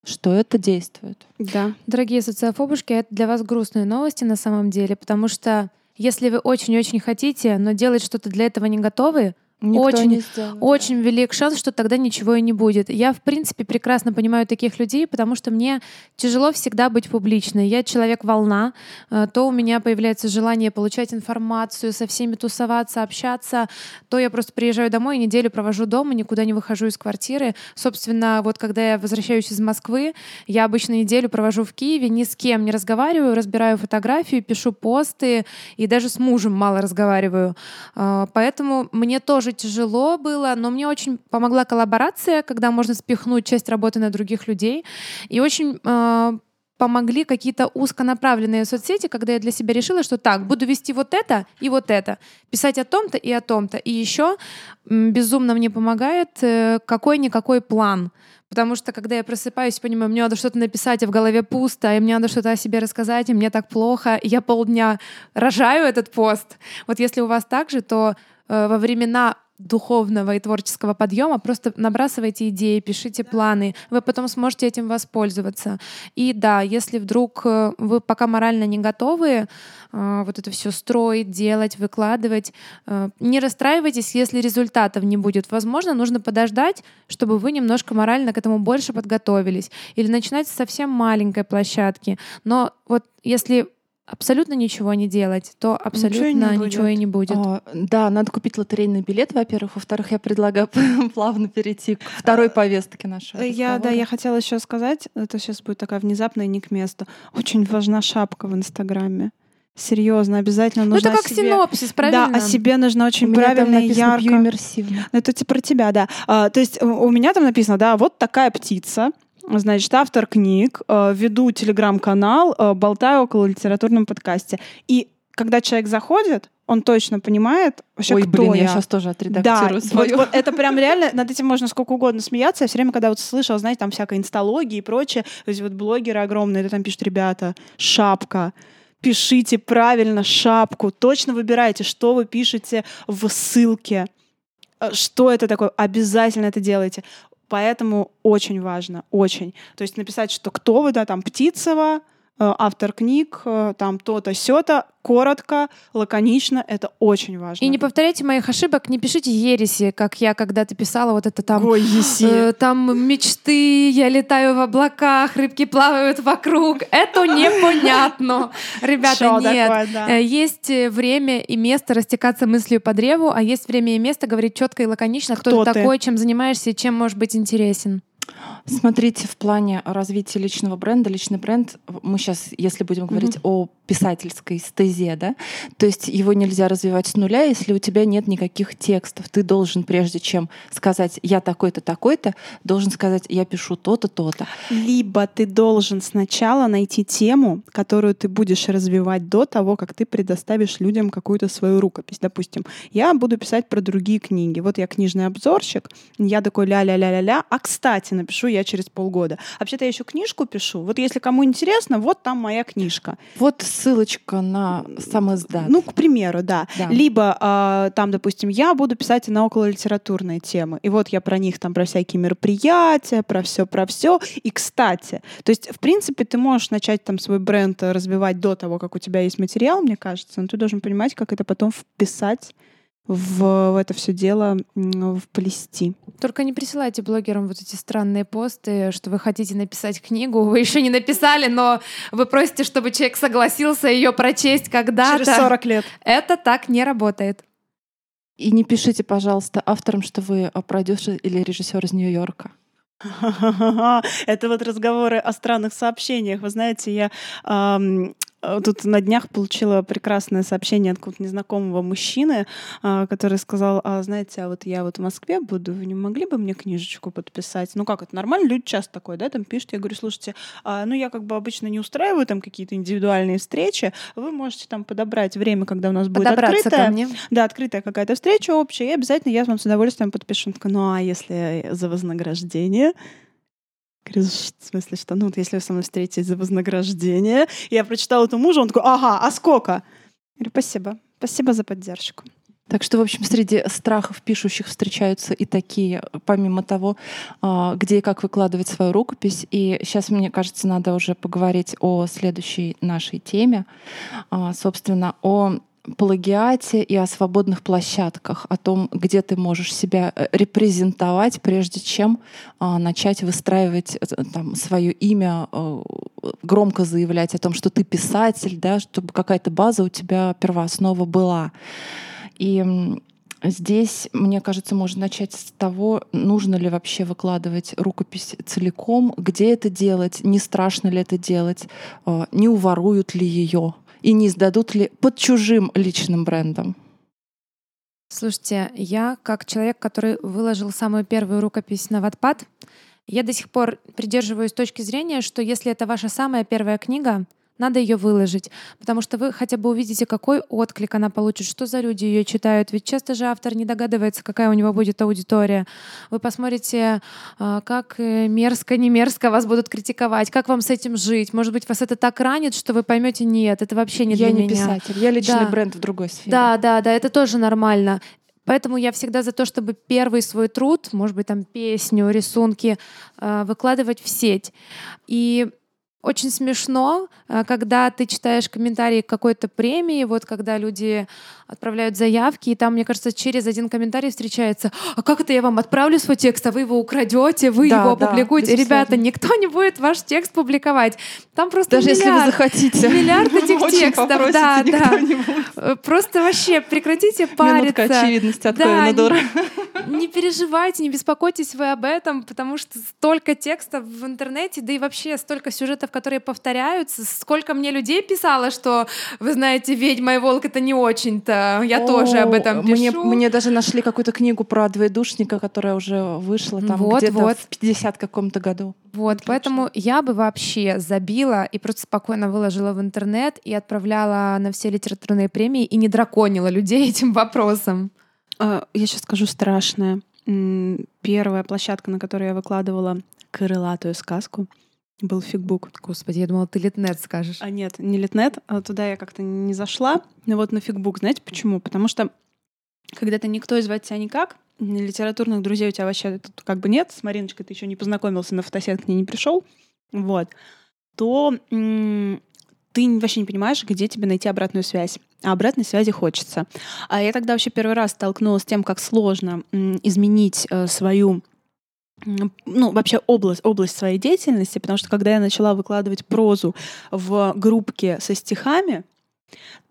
что это действует. Да. Дорогие социофобушки, это для вас грустные новости на самом деле, потому что если вы очень-очень хотите, но делать что-то для этого не готовы, Никто Очень, очень велик шанс, что тогда ничего и не будет. Я, в принципе, прекрасно понимаю таких людей, потому что мне тяжело всегда быть публичной. Я человек-волна, э, то у меня появляется желание получать информацию, со всеми тусоваться, общаться, то я просто приезжаю домой и неделю провожу дома, никуда не выхожу из квартиры. Собственно, вот когда я возвращаюсь из Москвы, я обычно неделю провожу в Киеве, ни с кем не разговариваю, разбираю фотографию, пишу посты и даже с мужем мало разговариваю. А, Поэтому мне тоже тяжело было, но мне очень помогла коллаборация, когда можно спихнуть часть работы на других людей. И очень а, помогли какие-то узконаправленные соцсети, когда я для себя решила, что так, буду вести вот это и вот это, писать о том-то и о том-то. И еще безумно мне помогает э, какой-никакой план. Потому что, когда я просыпаюсь, понимаю, мне надо что-то написать, а в голове пусто, и мне надо что-то о себе рассказать, и мне так плохо, и я полдня рожаю этот пост. Вот если у вас так же, то э, во времена духовного и творческого подъема, просто набрасывайте идеи, пишите планы, вы потом сможете этим воспользоваться. И да, если вдруг э, вы пока морально не готовы э, вот это все строить, делать, выкладывать, э, не расстраивайтесь, если результатов не будет. Возможно, нужно подождать, чтобы вы немножко морально к этому больше подготовились. Или начинать с совсем маленькой площадки. Но вот если абсолютно ничего не делать, то абсолютно ничего, ничего и не будет. А, да, надо купить лотерейный билет, во-первых. Во-вторых, я предлагаю *laughs* плавно перейти к второй а, повестке нашего Я, да, я хотела еще сказать, это сейчас будет такая внезапная не к месту. Очень важна шапка в Инстаграме. Серьезно, обязательно ну, нужно. Ну, это как себе... синопсис, правильно? Да, о себе нужно очень правильно и ярко. Иммерсивно. Это типа про тебя, да. А, то есть у меня там написано, да, вот такая птица, Значит, автор книг, э, веду телеграм-канал, э, болтаю около литературном подкасте. И когда человек заходит, он точно понимает вообще, Ой, кто блин, я. я сейчас тоже отредактирую да, свою. Вот, вот это прям реально, над этим можно сколько угодно смеяться. Я все время, когда вот слышала, знаете, там всякая инсталогия и прочее, то есть вот блогеры огромные, это там пишут, ребята, шапка, пишите правильно шапку, точно выбирайте, что вы пишете в ссылке, э, что это такое, обязательно это делайте. Поэтому очень важно, очень. То есть написать, что кто вы, да, там, Птицева, автор книг, э, там то-то, сё-то, коротко, лаконично, это очень важно. И не повторяйте моих ошибок, не пишите ереси, как я когда-то писала, вот это там... Ой, э, там мечты, я летаю в облаках, рыбки плавают вокруг. Это непонятно. *laughs* Ребята, нет. Э, есть э, время и место растекаться мыслью по древу, а есть время и место говорить четко и лаконично, кто, кто ты такой, чем занимаешься и чем может быть интересен. Смотрите, в плане развития личного бренда, личный бренд, мы сейчас, если будем говорить mm-hmm. о писательской стезе, да, то есть его нельзя развивать с нуля, если у тебя нет никаких текстов. Ты должен, прежде чем сказать «я такой-то, такой-то», должен сказать «я пишу то-то, то-то». Либо ты должен сначала найти тему, которую ты будешь развивать до того, как ты предоставишь людям какую-то свою рукопись. Допустим, я буду писать про другие книги. Вот я книжный обзорщик, я такой ля-ля-ля-ля-ля, а кстати, напишу я через полгода. Вообще-то я еще книжку пишу. Вот если кому интересно, вот там моя книжка. Вот ссылочка на сам издат. Ну, к примеру, да. да. Либо э, там, допустим, я буду писать на около литературные темы. И вот я про них там, про всякие мероприятия, про все, про все. И, кстати, то есть, в принципе, ты можешь начать там свой бренд развивать до того, как у тебя есть материал, мне кажется, но ты должен понимать, как это потом вписать в, в это все дело вплести. Только не присылайте блогерам вот эти странные посты, что вы хотите написать книгу, вы еще не написали, но вы просите, чтобы человек согласился ее прочесть когда-то. Через 40 лет. Это так не работает. И не пишите, пожалуйста, авторам, что вы продюсер или режиссер из Нью-Йорка. *laughs* Это вот разговоры о странных сообщениях. Вы знаете, я тут на днях получила прекрасное сообщение от какого-то незнакомого мужчины, а, который сказал, а знаете, а вот я вот в Москве буду, вы не могли бы мне книжечку подписать? Ну как это, нормально? Люди часто такое, да, там пишут. Я говорю, слушайте, а, ну я как бы обычно не устраиваю там какие-то индивидуальные встречи, вы можете там подобрать время, когда у нас будет открытая, да, открытая какая-то встреча общая, и обязательно я вам с удовольствием подпишу. Он такой, ну а если за вознаграждение? Говорю, в смысле, что, ну, вот если вы со мной встретитесь за вознаграждение, я прочитала это мужу, он такой, ага, а сколько? Я говорю, спасибо, спасибо за поддержку. Так что, в общем, среди страхов пишущих встречаются и такие, помимо того, а, где и как выкладывать свою рукопись. И сейчас, мне кажется, надо уже поговорить о следующей нашей теме, а, собственно, о плагиате и о свободных площадках, о том, где ты можешь себя э, репрезентовать, прежде чем а, начать выстраивать э, там, свое имя, а, громко заявлять о том, что ты писатель, да, чтобы какая-то база у тебя первооснова была. И Здесь, мне кажется, можно начать с того, нужно ли вообще выкладывать рукопись целиком, где это делать, не страшно ли это делать, не уворуют ли ее и не сдадут ли под чужим личным брендом? Слушайте, я как человек, который выложил самую первую рукопись на Wattpad, я до сих пор придерживаюсь точки зрения, что если это ваша самая первая книга, надо ее выложить, потому что вы хотя бы увидите, какой отклик она получит, что за люди ее читают. Ведь часто же автор не догадывается, какая у него будет аудитория. Вы посмотрите, а, как э, мерзко, не мерзко вас будут критиковать, как вам с этим жить. Может быть, вас это так ранит, что вы поймете, нет, это вообще не я для не меня. писатель, я личный да. бренд в другой сфере. Да, да, да, это тоже нормально Поэтому я всегда за то, чтобы первый свой труд, может быть, там песню, рисунки, э, выкладывать в сеть. И очень смешно, э, когда ты читаешь комментарии к какой-то премии, вот когда люди отправляют заявки, и там, мне кажется, через один комментарий встречается, а как это я вам отправлю свой текст, а вы его украдете, вы Да, его да, опубликуете. безусловно. Ребята, никто не будет ваш текст публиковать. Там просто Даже если вы миллиард, захотите. миллиард этих текстов. Да, да. не. Э, Просто вообще прекратите Минутка париться. очевидности от Да, Дора. *laughs* Не переживайте, не беспокойтесь вы об этом, потому что столько текстов в интернете, да и вообще столько сюжетов, которые повторяются. Сколько мне людей писало, что, вы знаете, «Ведьма и волк» — это не очень-то. Я тоже об этом О, Мне, пишу. мне даже нашли какую-то книгу про двоедушника, которая уже вышла там Вот, где-то вот. в 50 каком-то году. Вот, Отлично. поэтому я бы вообще забила и просто спокойно выложила в интернет и отправляла на все литературные премии и не драконила людей *laughs* этим вопросом. А, Я сейчас скажу страшное. Первая площадка, на которой я выкладывала крылатую сказку, был фигбук. Господи, я думала, ты литнет скажешь. А нет, не Литнет, а туда я как-то не зашла. Но вот на фигбук, знаете почему? Потому что когда ты никто и звать тебя никак, литературных друзей у тебя вообще тут как бы нет, с Мариночкой ты еще не познакомился, на фотосет к ней не пришел, вот, то м, ты вообще не понимаешь, где тебе найти обратную связь. А обратной связи хочется. А я тогда вообще первый раз столкнулась с тем, как сложно м, изменить э, свою ну, вообще область, область своей деятельности, потому что когда я начала выкладывать прозу в группке со стихами,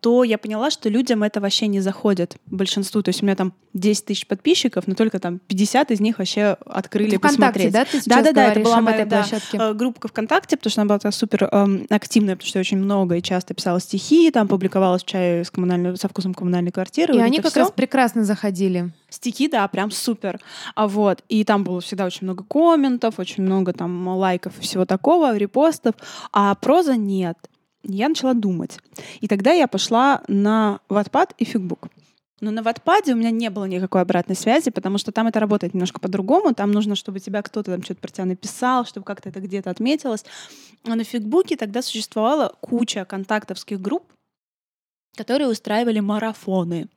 то я поняла, что людям это вообще не заходит, большинству. То есть у меня там 10 тысяч подписчиков, но только там 50 из них вообще открыли Это ВКонтакте, посмотреть. да, ты сейчас Да-да-да, это говоришь была моя, да, э, группа ВКонтакте, потому что она была супер эм, активная, потому что я очень много и часто писала стихи, там публиковалась в чае с коммунальной, со вкусом коммунальной квартиры. И вот они это как всё. раз прекрасно заходили. Стихи, да, прям супер. А вот, и там было всегда очень много комментов, очень много там лайков и всего такого, репостов, а проза нет. Я начала думать. И тогда я пошла на Wattpad и Фигбук. Но на Wattpad у меня не было никакой обратной связи, потому что там это работает немножко по-другому. Там нужно, чтобы тебя кто-то там что-то про тебя написал, чтобы как-то это где-то отметилось. А на Фигбуке тогда существовала куча контактовских групп, которые устраивали марафоны.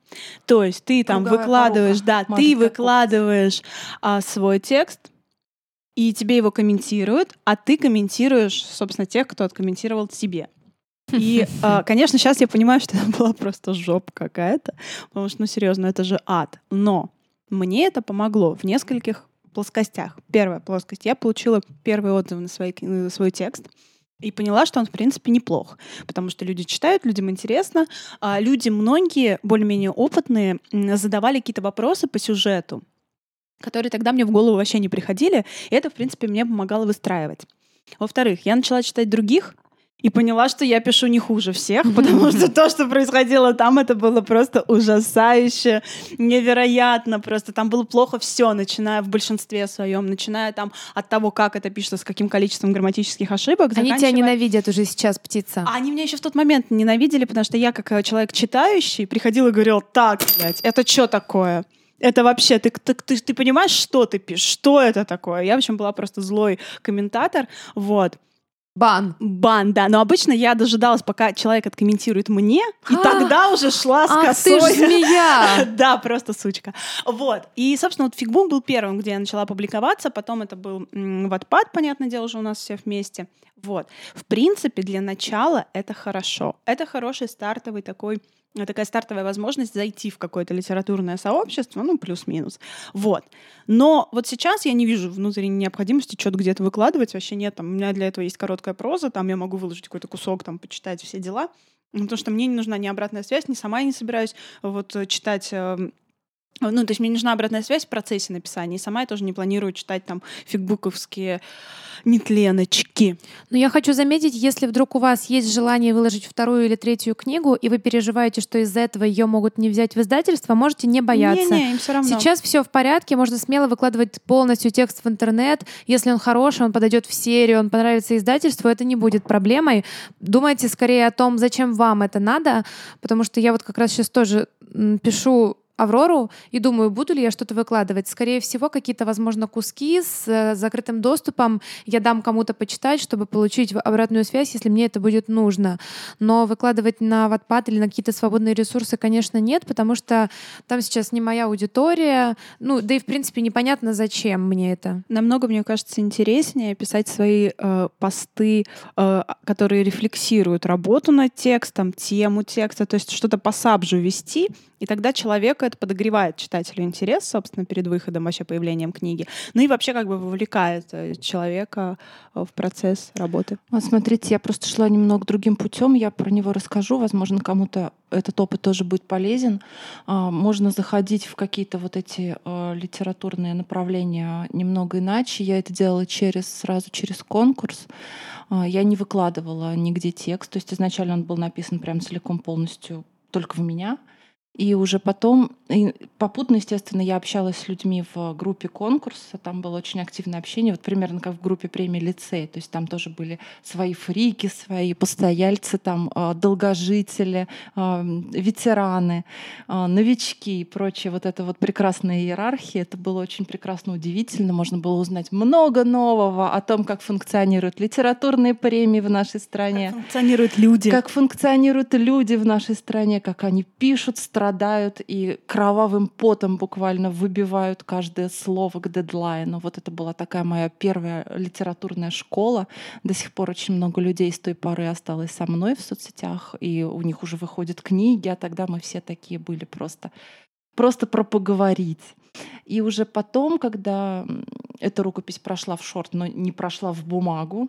То есть ты там Круговая выкладываешь, порука. да, Может, ты выкладываешь а, свой текст, и тебе его комментируют, а ты комментируешь, собственно, тех, кто откомментировал тебе. И, *laughs* а, конечно, сейчас я понимаю, что это была просто жопа какая-то, потому что, ну, серьезно, это же ад. Но мне это помогло в нескольких плоскостях. Первая плоскость. Я получила первый отзыв на, свой, на свой текст и поняла, что он, в принципе, неплох, потому что люди читают, людям интересно. А люди, многие, более-менее опытные, задавали какие-то вопросы по сюжету, которые тогда мне в голову вообще не приходили, и это, в принципе, мне помогало выстраивать. Во-вторых, я начала читать других, и поняла, что я пишу не хуже всех, потому что то, что происходило там, это было просто ужасающе, невероятно. Просто там было плохо все, начиная в большинстве своем, начиная там от того, как это пишется, с каким количеством грамматических ошибок. Они тебя ненавидят уже сейчас, птица. а они меня еще в тот момент ненавидели, потому что я, как э, человек читающий, приходила и говорила, так, блядь, это что такое? Это вообще, ты, ты, ты, ты понимаешь, что ты пишешь? Что это такое? Я, в общем, была просто злой комментатор, вот. Бан. Бан, да. Но обычно я дожидалась, пока человек откомментирует мне, и А, тогда уже шла с ты косой. ж змея! *laughs* Да, просто сучка. Вот. И, собственно, вот Фигбук был первым, где я начала публиковаться. Потом это был Wattpad, понятное дело, уже у нас все вместе. Вот. В принципе, для начала это хорошо. Это хороший стартовый такой э, такая стартовая возможность зайти в какое-то литературное сообщество, ну, плюс-минус. Вот. Но вот сейчас я не вижу внутренней необходимости что-то где-то выкладывать, вообще нет. Там, у меня для этого есть короткая проза, там я могу выложить какой-то кусок, там, почитать все дела. Потому что мне не нужна ни обратная связь, ни сама я не собираюсь вот э, читать э, ну, то есть мне нужна обратная связь в процессе написания. И сама я тоже не планирую читать там фигбуковские нетленочки. Но я хочу заметить, если вдруг у вас есть желание выложить вторую или третью книгу, и вы переживаете, что из-за этого ее могут не взять в издательство, можете не бояться. Не-не, им все равно. Сейчас все в порядке, можно смело выкладывать полностью текст в интернет. Если он хороший, он подойдет в серию, он понравится издательству, это не будет проблемой. Думайте скорее о том, зачем вам это надо, потому что я вот как раз сейчас тоже пишу Аврору и думаю, буду ли я что-то выкладывать. Скорее всего, какие-то, возможно, куски с э, закрытым доступом я дам кому-то почитать, чтобы получить обратную связь, если мне это будет нужно. Но выкладывать на Wattpad или на какие-то свободные ресурсы, конечно, нет, потому что там сейчас не моя аудитория. Ну, да и, в принципе, непонятно, зачем мне это. Намного, мне кажется, интереснее писать свои э, посты, э, которые рефлексируют работу над текстом, тему текста, то есть что-то по сабжу вести, и тогда человека это подогревает читателю интерес, собственно, перед выходом, вообще появлением книги. Ну и вообще как бы вовлекает э, человека э, в процесс работы. Вот смотрите, я просто шла немного другим путем, я про него расскажу, возможно, кому-то этот опыт тоже будет полезен. А, можно заходить в какие-то вот эти э, литературные направления немного иначе. Я это делала через, сразу через конкурс. А, я не выкладывала нигде текст, то есть изначально он был написан прям целиком полностью только в меня. И уже потом, и попутно, естественно, я общалась с людьми в группе конкурса, там было очень активное общение, вот примерно как в группе премии лицей, то есть там тоже были свои фрики, свои постояльцы, там а, долгожители, а, ветераны, а, новички и прочее, вот это вот прекрасная иерархия, это было очень прекрасно, удивительно, можно было узнать много нового о том, как функционируют литературные премии в нашей стране. Как функционируют люди. Как функционируют люди в нашей стране, как они пишут страдают и кровавым потом буквально выбивают каждое слово к дедлайну. Вот это была такая моя первая литературная школа. До сих пор очень много людей с той поры осталось со мной в соцсетях, и у них уже выходят книги, а тогда мы все такие были просто просто про поговорить. И уже потом, когда эта рукопись прошла в шорт, но не прошла в бумагу,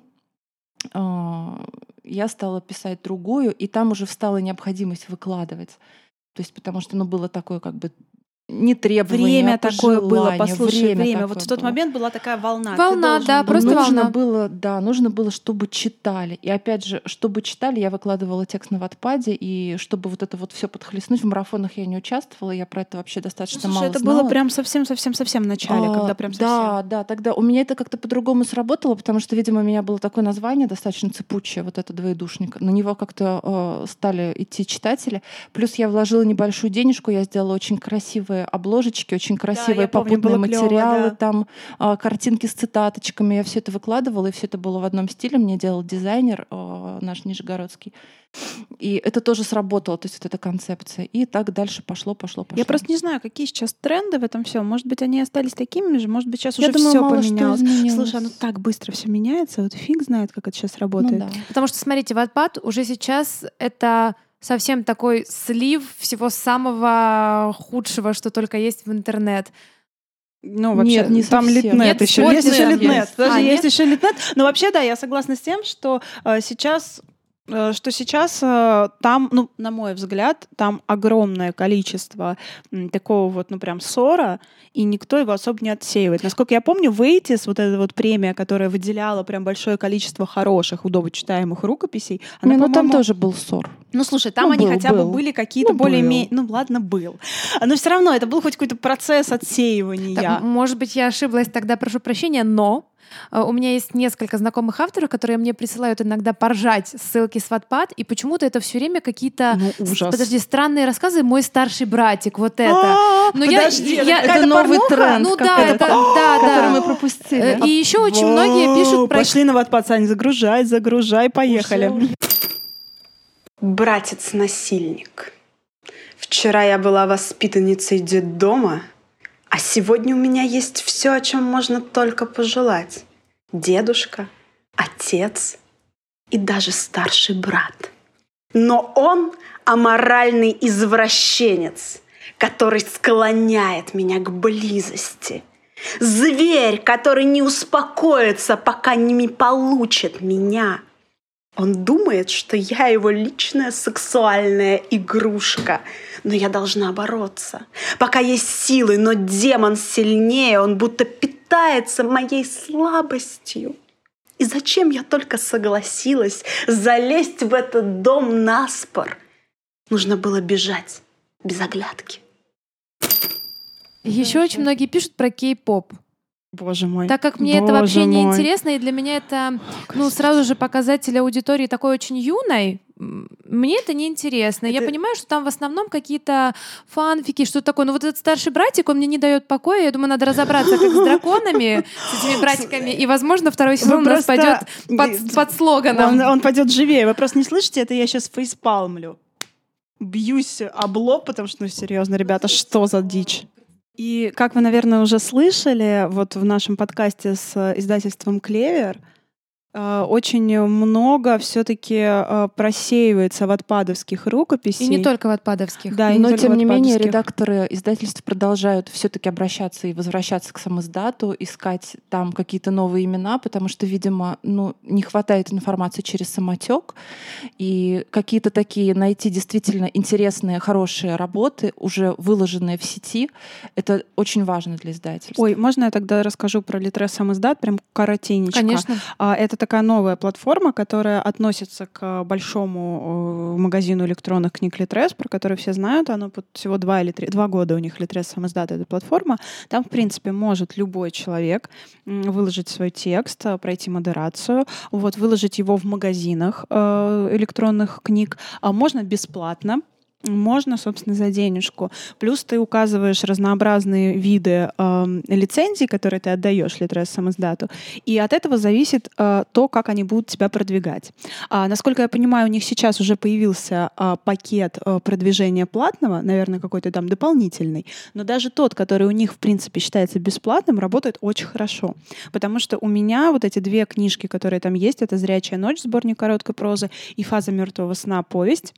а, я стала писать другую, и там уже встала необходимость выкладывать. То есть потому что, ну, было такое как бы не требование, время а такое было, послушай, время. время. Вот в тот было. момент была такая волна. Волна, да, просто нужно волна. было, да, нужно было, чтобы читали. И опять же, чтобы читали, я выкладывала текст на ватпаде, и чтобы вот это вот все подхлестнуть, в марафонах я не участвовала, я про это вообще достаточно ну, слушай, мало это знала. было прям совсем-совсем-совсем в начале, А, когда прям совсем. Да, да, тогда у меня это как-то по-другому сработало, потому что, видимо, у меня было такое название достаточно цепучее, вот это двоедушник. На него как-то э, стали идти читатели. Плюс я вложила небольшую денежку, я сделала очень красивые обложечки, очень красивые я помню, попутные было клёво, материалы, да. там а, картинки с цитаточками. Я все это выкладывала, и все это было в одном стиле. Мне делал дизайнер э, наш нижегородский. И это тоже сработало, то есть вот эта концепция. И так дальше пошло, пошло, пошло. Я просто не знаю, какие сейчас тренды в этом всем. Может быть, они остались такими же, может быть, сейчас Я уже думаю, все мало что поменялось. изменилось. Слушай, оно так быстро все меняется, вот фиг знает, как это сейчас ну, работает. да. Потому что, смотрите, Wattpad уже сейчас это совсем такой слив всего самого худшего, что только есть в интернет. Ну, вообще, Нет, не там совсем. литнет Нет, еще. Есть еще литнет. есть. Подожди, А, есть нет? еще литнет. Но вообще, да, я согласна с тем, что э, сейчас что сейчас э, там, ну, на мой взгляд, там огромное количество такого вот, ну, прям ссора, и никто его особо не отсеивает. Насколько я помню, Вейтис, вот эта вот премия, которая выделяла прям большое количество хороших, удобочитаемых рукописей, она, Не, ну там тоже был ссор. ну, слушай, там Ну, они был, хотя бы был. были какие-то Ну, более-менее... Ну, ладно, был. Но все равно это был хоть какой-то процесс отсеивания. Так, может быть, я ошиблась, тогда прошу прощения, но э, у меня есть несколько знакомых авторов, которые мне присылают иногда поржать ссылки с Wattpad, и почему-то это все время какие-то Ну, ужас. подожди, странные рассказы. Мой старший братик, вот это. А, Но я- подожди, я- какая-то это новый порнуха? тренд. Ну да, это да, который да. мы пропустили. Э, И еще очень многие пишут про Пошли на Ватпад, Сань, загружай, загружай, поехали. Братец-насильник. Вчера я была воспитанницей детдома, а сегодня у меня есть все, о чем можно только пожелать. Дедушка, отец и даже старший брат. Но он аморальный извращенец, который склоняет меня к близости. Зверь, который не успокоится, пока не получит меня. Он думает, что я его личная сексуальная игрушка. Но я должна бороться. Пока есть силы, но демон сильнее, он будто питается моей слабостью. И зачем я только согласилась залезть в этот дом наспор? Нужно было бежать без оглядки. Еще очень многие пишут про кей-поп. Боже мой. Так как мне это Боже вообще не мой. интересно, и для меня это, ну, сразу же показатель аудитории такой очень юной, мне это не интересно. Я Это- понимаю, что там в основном какие-то фанфики, что такое. Но вот этот старший братик, он мне не дает покоя. Я думаю, надо разобраться, как с *laughs* драконами, с этими братиками. И, возможно, второй сезон у нас пойдет под, под слоганом. Он, он пойдет живее. Вы просто не слышите, это я сейчас фейспалмлю. Бьюсь об лоб, потому что, ну, серьезно, ребята, что за дичь? И как вы, наверное, уже слышали, вот в нашем подкасте с э, издательством «Клевер», очень много все-таки просеивается в отпадовских рукописей. И не только в отпадовских. Да, Но, тем не менее, редакторы издательств продолжают все-таки обращаться и возвращаться к самоиздату, искать там какие-то новые имена, потому что, видимо, ну, не хватает информации через самотек. И какие-то такие найти действительно интересные, хорошие работы, уже выложенные в сети, это очень важно для издательства. Ой, можно я тогда расскажу про Литрес самоиздат, прям коротенечко? Конечно. А, Это такая новая платформа, которая относится к большому э, магазину электронных книг Литрес, про который все знают. Оно всего два или три, два года у них Литрес самоиздат, эта платформа. Там, в принципе, может любой человек выложить свой текст, э, пройти модерацию, вот, выложить его в магазинах э, электронных книг. А Можно бесплатно. Можно, собственно, за денежку. Плюс ты указываешь разнообразные виды эм, лицензий, которые ты отдаешь Литрес самоиздату, и от этого зависит э, то, как они будут тебя продвигать. А, насколько я понимаю, у них сейчас уже появился а, пакет э, продвижения платного, наверное, какой-то там дополнительный, но даже тот, который у них, в принципе, считается бесплатным, работает очень хорошо. Потому что у меня вот эти две книжки, которые там есть, это «Зрячая ночь», сборник короткой прозы, и «Фаза мертвого сна», повесть,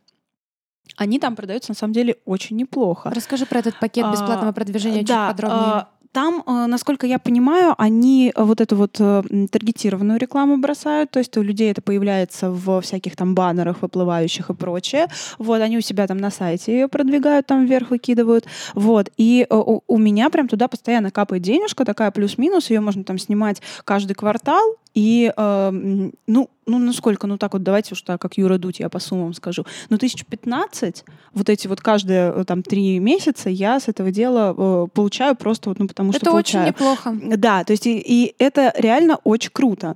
они там продаются на самом деле очень неплохо. Расскажи про этот пакет А, бесплатного продвижения чуть да, подробнее. а, Там, э, насколько я понимаю, они э, вот эту вот э, таргетированную рекламу бросают, то есть у людей это появляется в всяких там баннерах, выплывающих и прочее. Вот, они у себя там на сайте ее продвигают, там вверх выкидывают. Вот, и у, у меня прям туда постоянно капает денежка, такая плюс-минус, ее можно там снимать каждый квартал, и, э, ну, ну, ну сколько, ну так вот, давайте уж так, как Юра Дудь, я по суммам скажу. Ну, тысяч пятнадцать, вот эти вот каждые э, там три месяца я с этого дела э, получаю просто вот, ну, потому что Это очень получаю. неплохо. Да, то есть и, и это реально очень круто.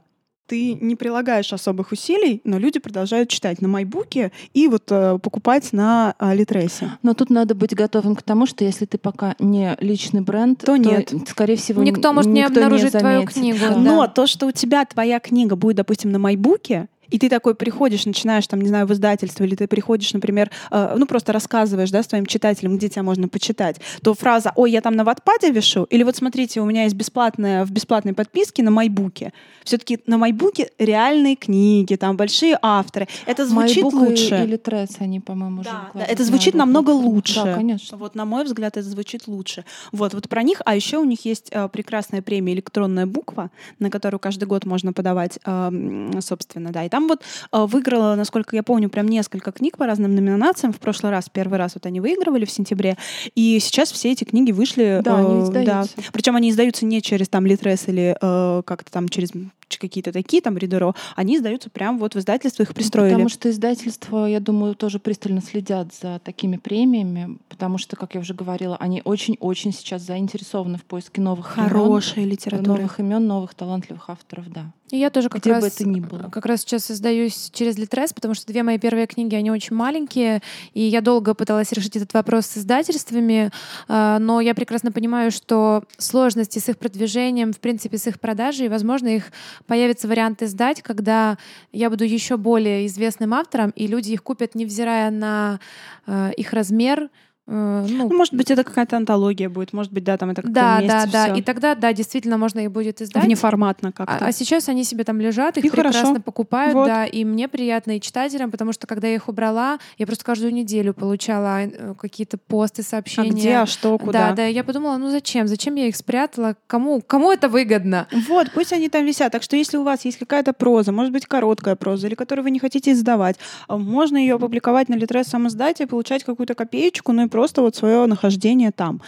Ты не прилагаешь особых усилий, но люди продолжают читать на Майбуке и вот э, покупать на э, Литресе. Но тут надо быть готовым к тому, что если ты пока не личный бренд, То нет. скорее всего, Никто может не никто обнаружить твою заметит. книгу. Да. Но то, что у тебя твоя книга будет, допустим, на Майбуке, и ты такой приходишь, начинаешь, там, не знаю, в издательство, или ты приходишь, например, э, ну, просто рассказываешь, да, своим читателям, где тебя можно почитать, то фраза «Ой, я там на Ватпаде вешу», или вот смотрите, у меня есть бесплатная, в бесплатной подписке на Майбуке. все таки на Майбуке реальные книги, там большие авторы. Это звучит MyBook лучше. или Тресс, они, по-моему, уже Да, да, это звучит MyBook. намного лучше. Да, конечно. Вот, на мой взгляд, это звучит лучше. Вот, вот про них. А еще у них есть э, прекрасная премия «Электронная буква», на которую каждый год можно подавать, э, собственно, да. И там вот э, выиграла, насколько я помню, прям несколько книг по разным номинациям. В прошлый раз, первый раз вот они выигрывали в сентябре. И сейчас все эти книги вышли. Да, они э, издаются. Причем они издаются не через там Литрес или э, как-то там через какие-то такие там Ридеро. Они издаются прям вот в издательство, их пристроили. Потому что издательства, я думаю, тоже пристально следят за такими премиями, потому что, как я уже говорила, они очень-очень сейчас заинтересованы в поиске новых имен, Хорошая литература. новых имен, новых талантливых авторов, да. И я тоже как Где раз, бы это ни было. как раз сейчас издаюсь через Литрес, потому что две мои первые книги, они очень маленькие, и я долго пыталась решить этот вопрос с издательствами, а, но я прекрасно понимаю, что сложности с их продвижением, в принципе, с их продажей, и, возможно, их появится вариант издать, когда я буду еще более известным автором, и люди их купят, невзирая на а, их размер, э, ну, Ну, может быть, это какая-то антология будет, может быть, да, там это как-то да, вместе да, да. всё. И тогда, да, действительно, можно их будет издать. Внеформатно А, как-то. а сейчас они себе там лежат, их И прекрасно хорошо. покупают, Вот. да, и мне приятно, и читателям, потому что когда я их убрала, я просто каждую неделю получала э, какие-то посты, а сообщения. где, а что, куда? Да, да, я подумала, ну зачем, зачем я их спрятала, кому, кому это выгодно? Вот, пусть они там висят. Так что если у вас есть какая-то проза, может быть, короткая проза, или которую вы не хотите издавать, а, можно ее опубликовать на Литрес самоиздате, получать какую-то копеечку, ну и просто вот свое нахождение там.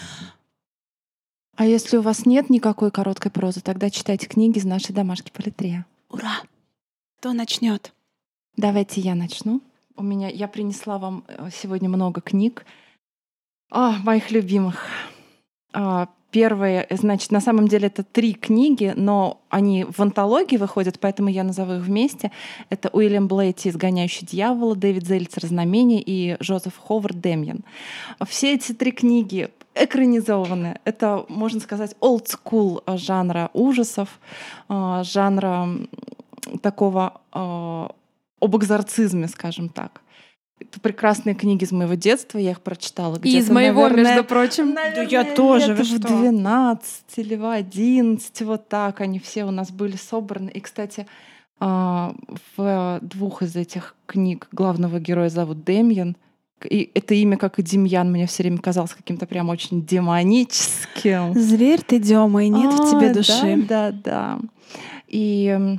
А если у вас нет никакой короткой прозы, тогда читайте книги из нашей домашки Политрея. Ура! Кто начнет? Давайте я начну. У меня я принесла вам э, сегодня много книг. А, моих любимых. А, Первые, значит, на самом деле это три книги, но они в антологии выходят, поэтому я назову их вместе. Это Уильям Блейти «Изгоняющий дьявола», Дэвид Зельцер «Знамение» и Жозеф Ховард «Демьян». Все эти три книги экранизованы. Это, можно сказать, old school жанра ужасов, а, жанра такого об экзорцизме, скажем так. Это прекрасные книги из моего детства, я их прочитала. И из моего, наверное, между прочим. Наверное, да я тоже, лет в 12 или в 11, вот так они все у нас были собраны. И, кстати, а, в двух из этих книг главного героя зовут Демьян. И это имя, как и Демьян, мне все время казалось каким-то прям очень демоническим. Зверь ты, Дема, и нет а, в тебе души. Да, да, да. И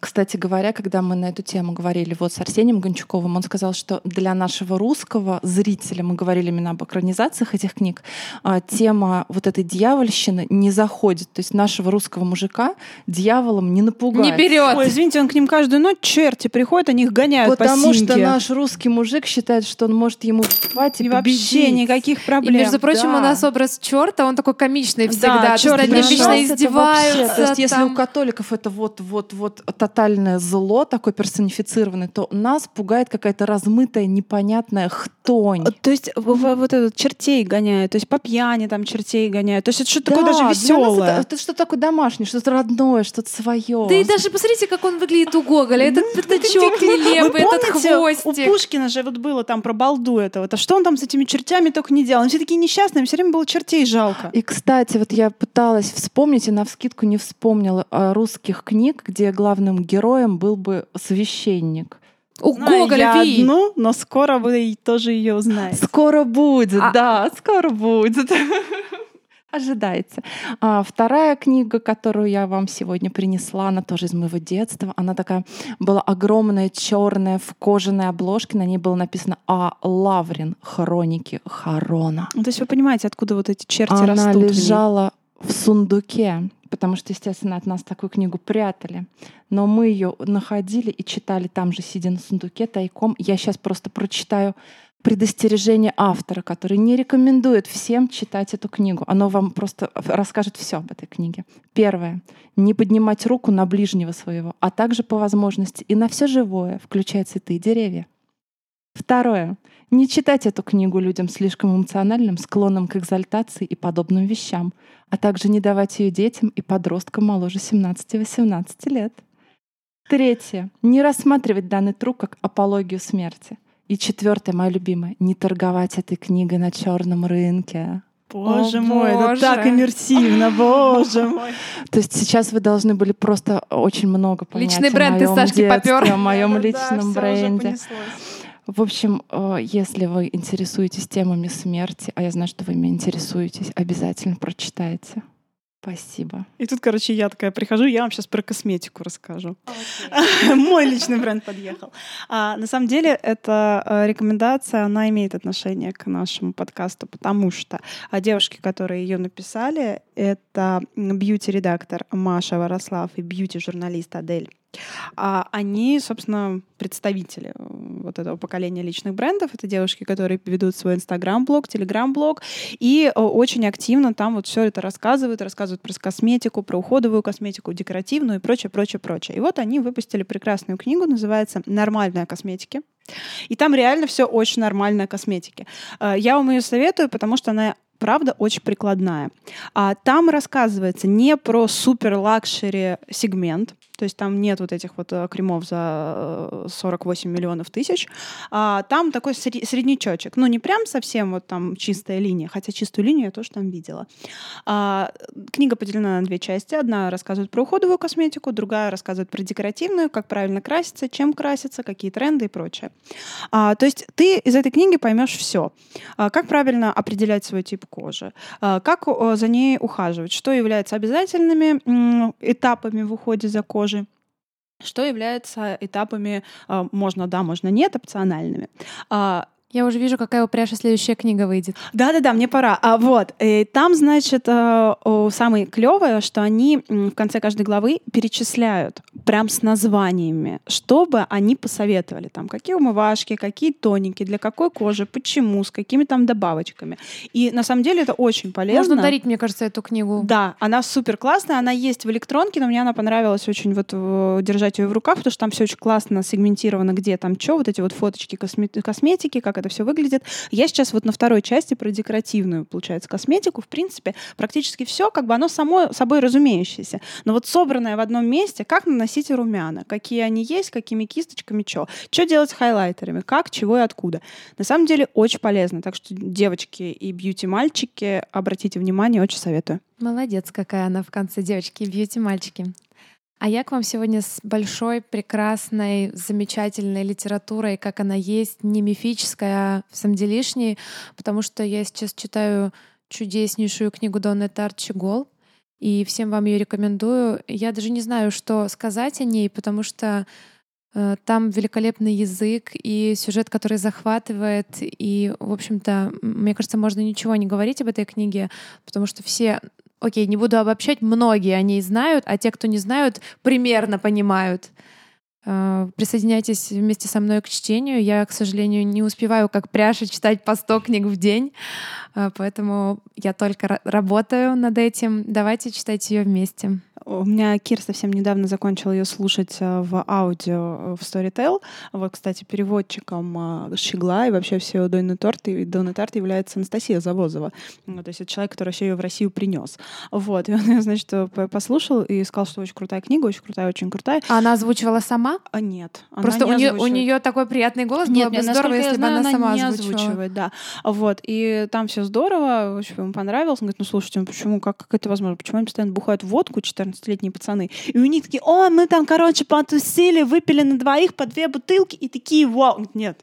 кстати говоря, когда мы на эту тему говорили вот с Арсением Гончуковым, он сказал, что для нашего русского зрителя, мы говорили именно об экранизациях этих книг, а, тема вот этой дьявольщины не заходит. То есть нашего русского мужика дьяволом не напугать. Не берет. Ой, извините, он к ним каждую ночь черти приходят, они их гоняют Потому по что наш русский мужик считает, что он может ему хватит и вообще никаких проблем. И, между прочим, да. у нас образ черта, он такой комичный всегда. Да, черт ним вечно издеваются. То есть, если у католиков это вот, вот, вот тотальное зло, такое персонифицированное, то нас пугает какая-то размытая, непонятная хтонь. То есть вот этот чертей гоняют, то есть по пьяни там чертей гоняют. То есть это что-то да, такое даже веселое. Это, это что-то такое домашнее, что-то родное, что-то свое. Да и даже посмотрите, как он выглядит у Гоголя. Этот пятачок нелепый, этот хвостик. У Пушкина же вот было там про балду этого. Это что он там с этими чертями только не делал? Они все такие несчастные, все время было чертей жалко. И, кстати, вот я пыталась вспомнить, и на вскидку не вспомнила русских книг, где главным героем героем был бы священник. У Знаю Гоголя я Ви. одну, но скоро вы тоже ее узнаете. Скоро будет, а... да, скоро будет. *laughs* Ожидайте. А, вторая книга, которую я вам сегодня принесла, она тоже из моего детства. Она такая была огромная, черная, в кожаной обложке. На ней было написано «А. Лаврин. Хроники Харона». Ну, то есть вы понимаете, откуда вот эти черти она растут? Она лежала в сундуке потому что, естественно, от нас такую книгу прятали. Но мы ее находили и читали там же, сидя на сундуке тайком. Я сейчас просто прочитаю предостережение автора, который не рекомендует всем читать эту книгу. Оно вам просто расскажет все об этой книге. Первое. Не поднимать руку на ближнего своего, а также по возможности и на все живое, включая цветы и деревья. Второе. Не читать эту книгу людям слишком эмоциональным, склонным к экзальтации и подобным вещам, а также не давать ее детям и подросткам моложе 17-18 лет. Третье. Не рассматривать данный труд как апологию смерти. И четвертое, мое любимое, не торговать этой книгой на черном рынке. Боже О, мой, боже. это так иммерсивно, *laughs* боже мой. То есть сейчас вы должны были просто очень много понять Личный бренд из Сашки попер. О моем *laughs* личном бренде. В общем, э, если вы интересуетесь темами смерти, а я знаю, что вы ими интересуетесь, обязательно прочитайте. Спасибо. И тут, короче, я такая прихожу, я вам сейчас про косметику расскажу. Okay. *laughs* Мой личный бренд подъехал. А, на самом деле, эта э, рекомендация, она имеет отношение к нашему подкасту, потому что а, девушки, которые ее написали, это бьюти-редактор Маша Ворослав и бьюти-журналист Адель а они, собственно, представители э, вот этого поколения личных брендов. Это девушки, которые ведут свой инстаграм-блог, телеграм-блог, и э, очень активно там вот все это рассказывают, рассказывают про косметику, про уходовую косметику, декоративную и прочее, прочее, прочее. И вот они выпустили прекрасную книгу, называется «Нормальная косметика». И там реально все очень нормальная косметики. Э, я вам ее советую, потому что она правда очень прикладная. А там рассказывается не про супер luxury сегмент, то есть там нет вот этих вот э, кремов за 48 э, миллионов тысяч. А, там такой среднячочек. Ну, не прям совсем вот там чистая линия, хотя чистую линию я тоже там видела. А, книга поделена на две части. Одна рассказывает про уходовую косметику, другая рассказывает про декоративную, как правильно краситься, чем краситься, какие тренды и прочее. А, то есть ты из этой книги поймешь все. А, как правильно определять свой тип кожи, а, как за ней ухаживать, что является обязательными этапами в уходе за кожей, что является этапами, а, можно да, можно нет, опциональными. Я уже вижу, какая у Пряши следующая книга выйдет. Да-да-да, мне пора. А вот, и там, значит, э, самое клевое, что они в конце каждой главы перечисляют прям с названиями, чтобы они посоветовали, там, какие умывашки, какие тоники, для какой кожи, почему, с какими там добавочками. И на самом деле это очень полезно. Можно дарить, мне кажется, эту книгу. Да, она супер классная, она есть в электронке, но мне она понравилась очень вот э, держать ее в руках, потому что там все очень классно сегментировано, где там что, вот эти вот фоточки косме- косметики, как это все выглядит. Я сейчас вот на второй части про декоративную, получается, косметику. В принципе, практически все, как бы оно само собой разумеющееся. Но вот собранное в одном месте, как наносить румяна, какие они есть, какими кисточками, что. Что делать с хайлайтерами, как, чего и откуда. На самом деле очень полезно. Так что, девочки и бьюти-мальчики, обратите внимание, очень советую. Молодец, какая она в конце, девочки, бьюти-мальчики. А я к вам сегодня с большой, прекрасной, замечательной литературой, как она есть, не мифическая, а в самом деле лишней, потому что я сейчас читаю чудеснейшую книгу Донны Тарчигол, и всем вам ее рекомендую. Я даже не знаю, что сказать о ней, потому что э, там великолепный язык и сюжет, который захватывает. И, в общем-то, мне кажется, можно ничего не говорить об этой книге, потому что все окей, не буду обобщать, многие о ней знают, а те, кто не знают, примерно понимают. Э, Присоединяйтесь вместе со мной к чтению. Я, к сожалению, не успеваю, как пряжа, читать по 100 книг в день, Э, поэтому я только ра- работаю над этим. Давайте читать ее вместе. У меня Кир совсем недавно закончил ее слушать э, в аудио э, в Storytel. Вот, кстати, переводчиком э, Щегла и вообще всего Дойны Торт и Дойны Тарт является Анастасия Завозова. Вот, то есть это человек, который вообще ее в Россию принес. Вот, и он ее, значит, по- послушал и сказал, что очень крутая книга, очень крутая, очень крутая. А она озвучивала сама? А нет. она Просто не у нее, у нее такой приятный голос, Нет, было бы здорово, если бы знаю, она сама не озвучивала. озвучивает, да. Вот, и там все здорово, общем, ему понравилось. Он говорит, ну слушайте, ну почему, как, как это возможно? Почему они постоянно бухают водку, 14-летние пацаны? И у них такие, о, мы там, короче, потусили, выпили на двоих по две бутылки, и такие, вау. Нет,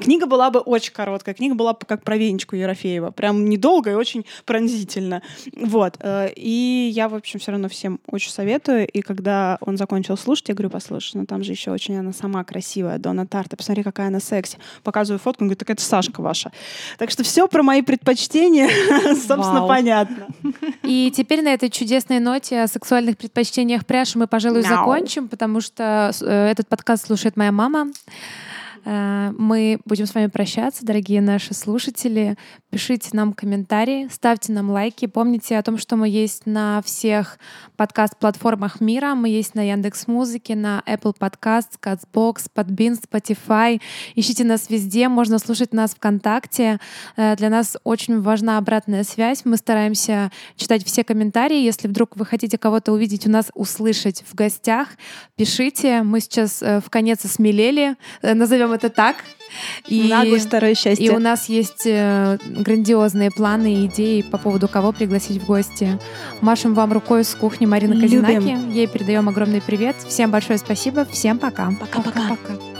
Книга была бы очень короткая, книга была бы как про Венечку Ерофеева, прям недолго и очень пронзительно. Вот. э, И я, в общем, все равно всем очень советую. И когда он закончил слушать, я говорю, послушай, ну там же еще очень она сама красивая, Дона Тарта, посмотри, какая она секси. Показываю фотку, он говорит, так это Сашка ваша. Так что все про мои предпочтения, *laughs* собственно, понятно. И теперь на этой чудесной ноте о сексуальных предпочтениях пряжи мы, пожалуй, закончим, потому что э, этот подкаст слушает моя мама. Э, Мы будем с вами прощаться, дорогие наши слушатели. Пишите нам комментарии, ставьте нам лайки. Помните о том, что мы есть на всех подкаст-платформах мира. Мы есть на Яндекс Музыке, на Apple Podcast, Catbox, Podbean, Spotify. Ищите нас везде, можно слушать нас ВКонтакте. Э, Для нас очень важна обратная связь. Мы стараемся читать все комментарии. Если вдруг вы хотите кого-то увидеть у нас, услышать в гостях, пишите. Мы сейчас э, в конец осмелели, э, назовем это так. И, Наглое второе и счастье. у нас есть э, грандиозные планы и идеи по поводу кого пригласить в гости. Машем вам рукой с кухни Любим. Казинаки. Ей передаем огромный привет. Всем большое спасибо. Всем пока. Пока-пока. Пока.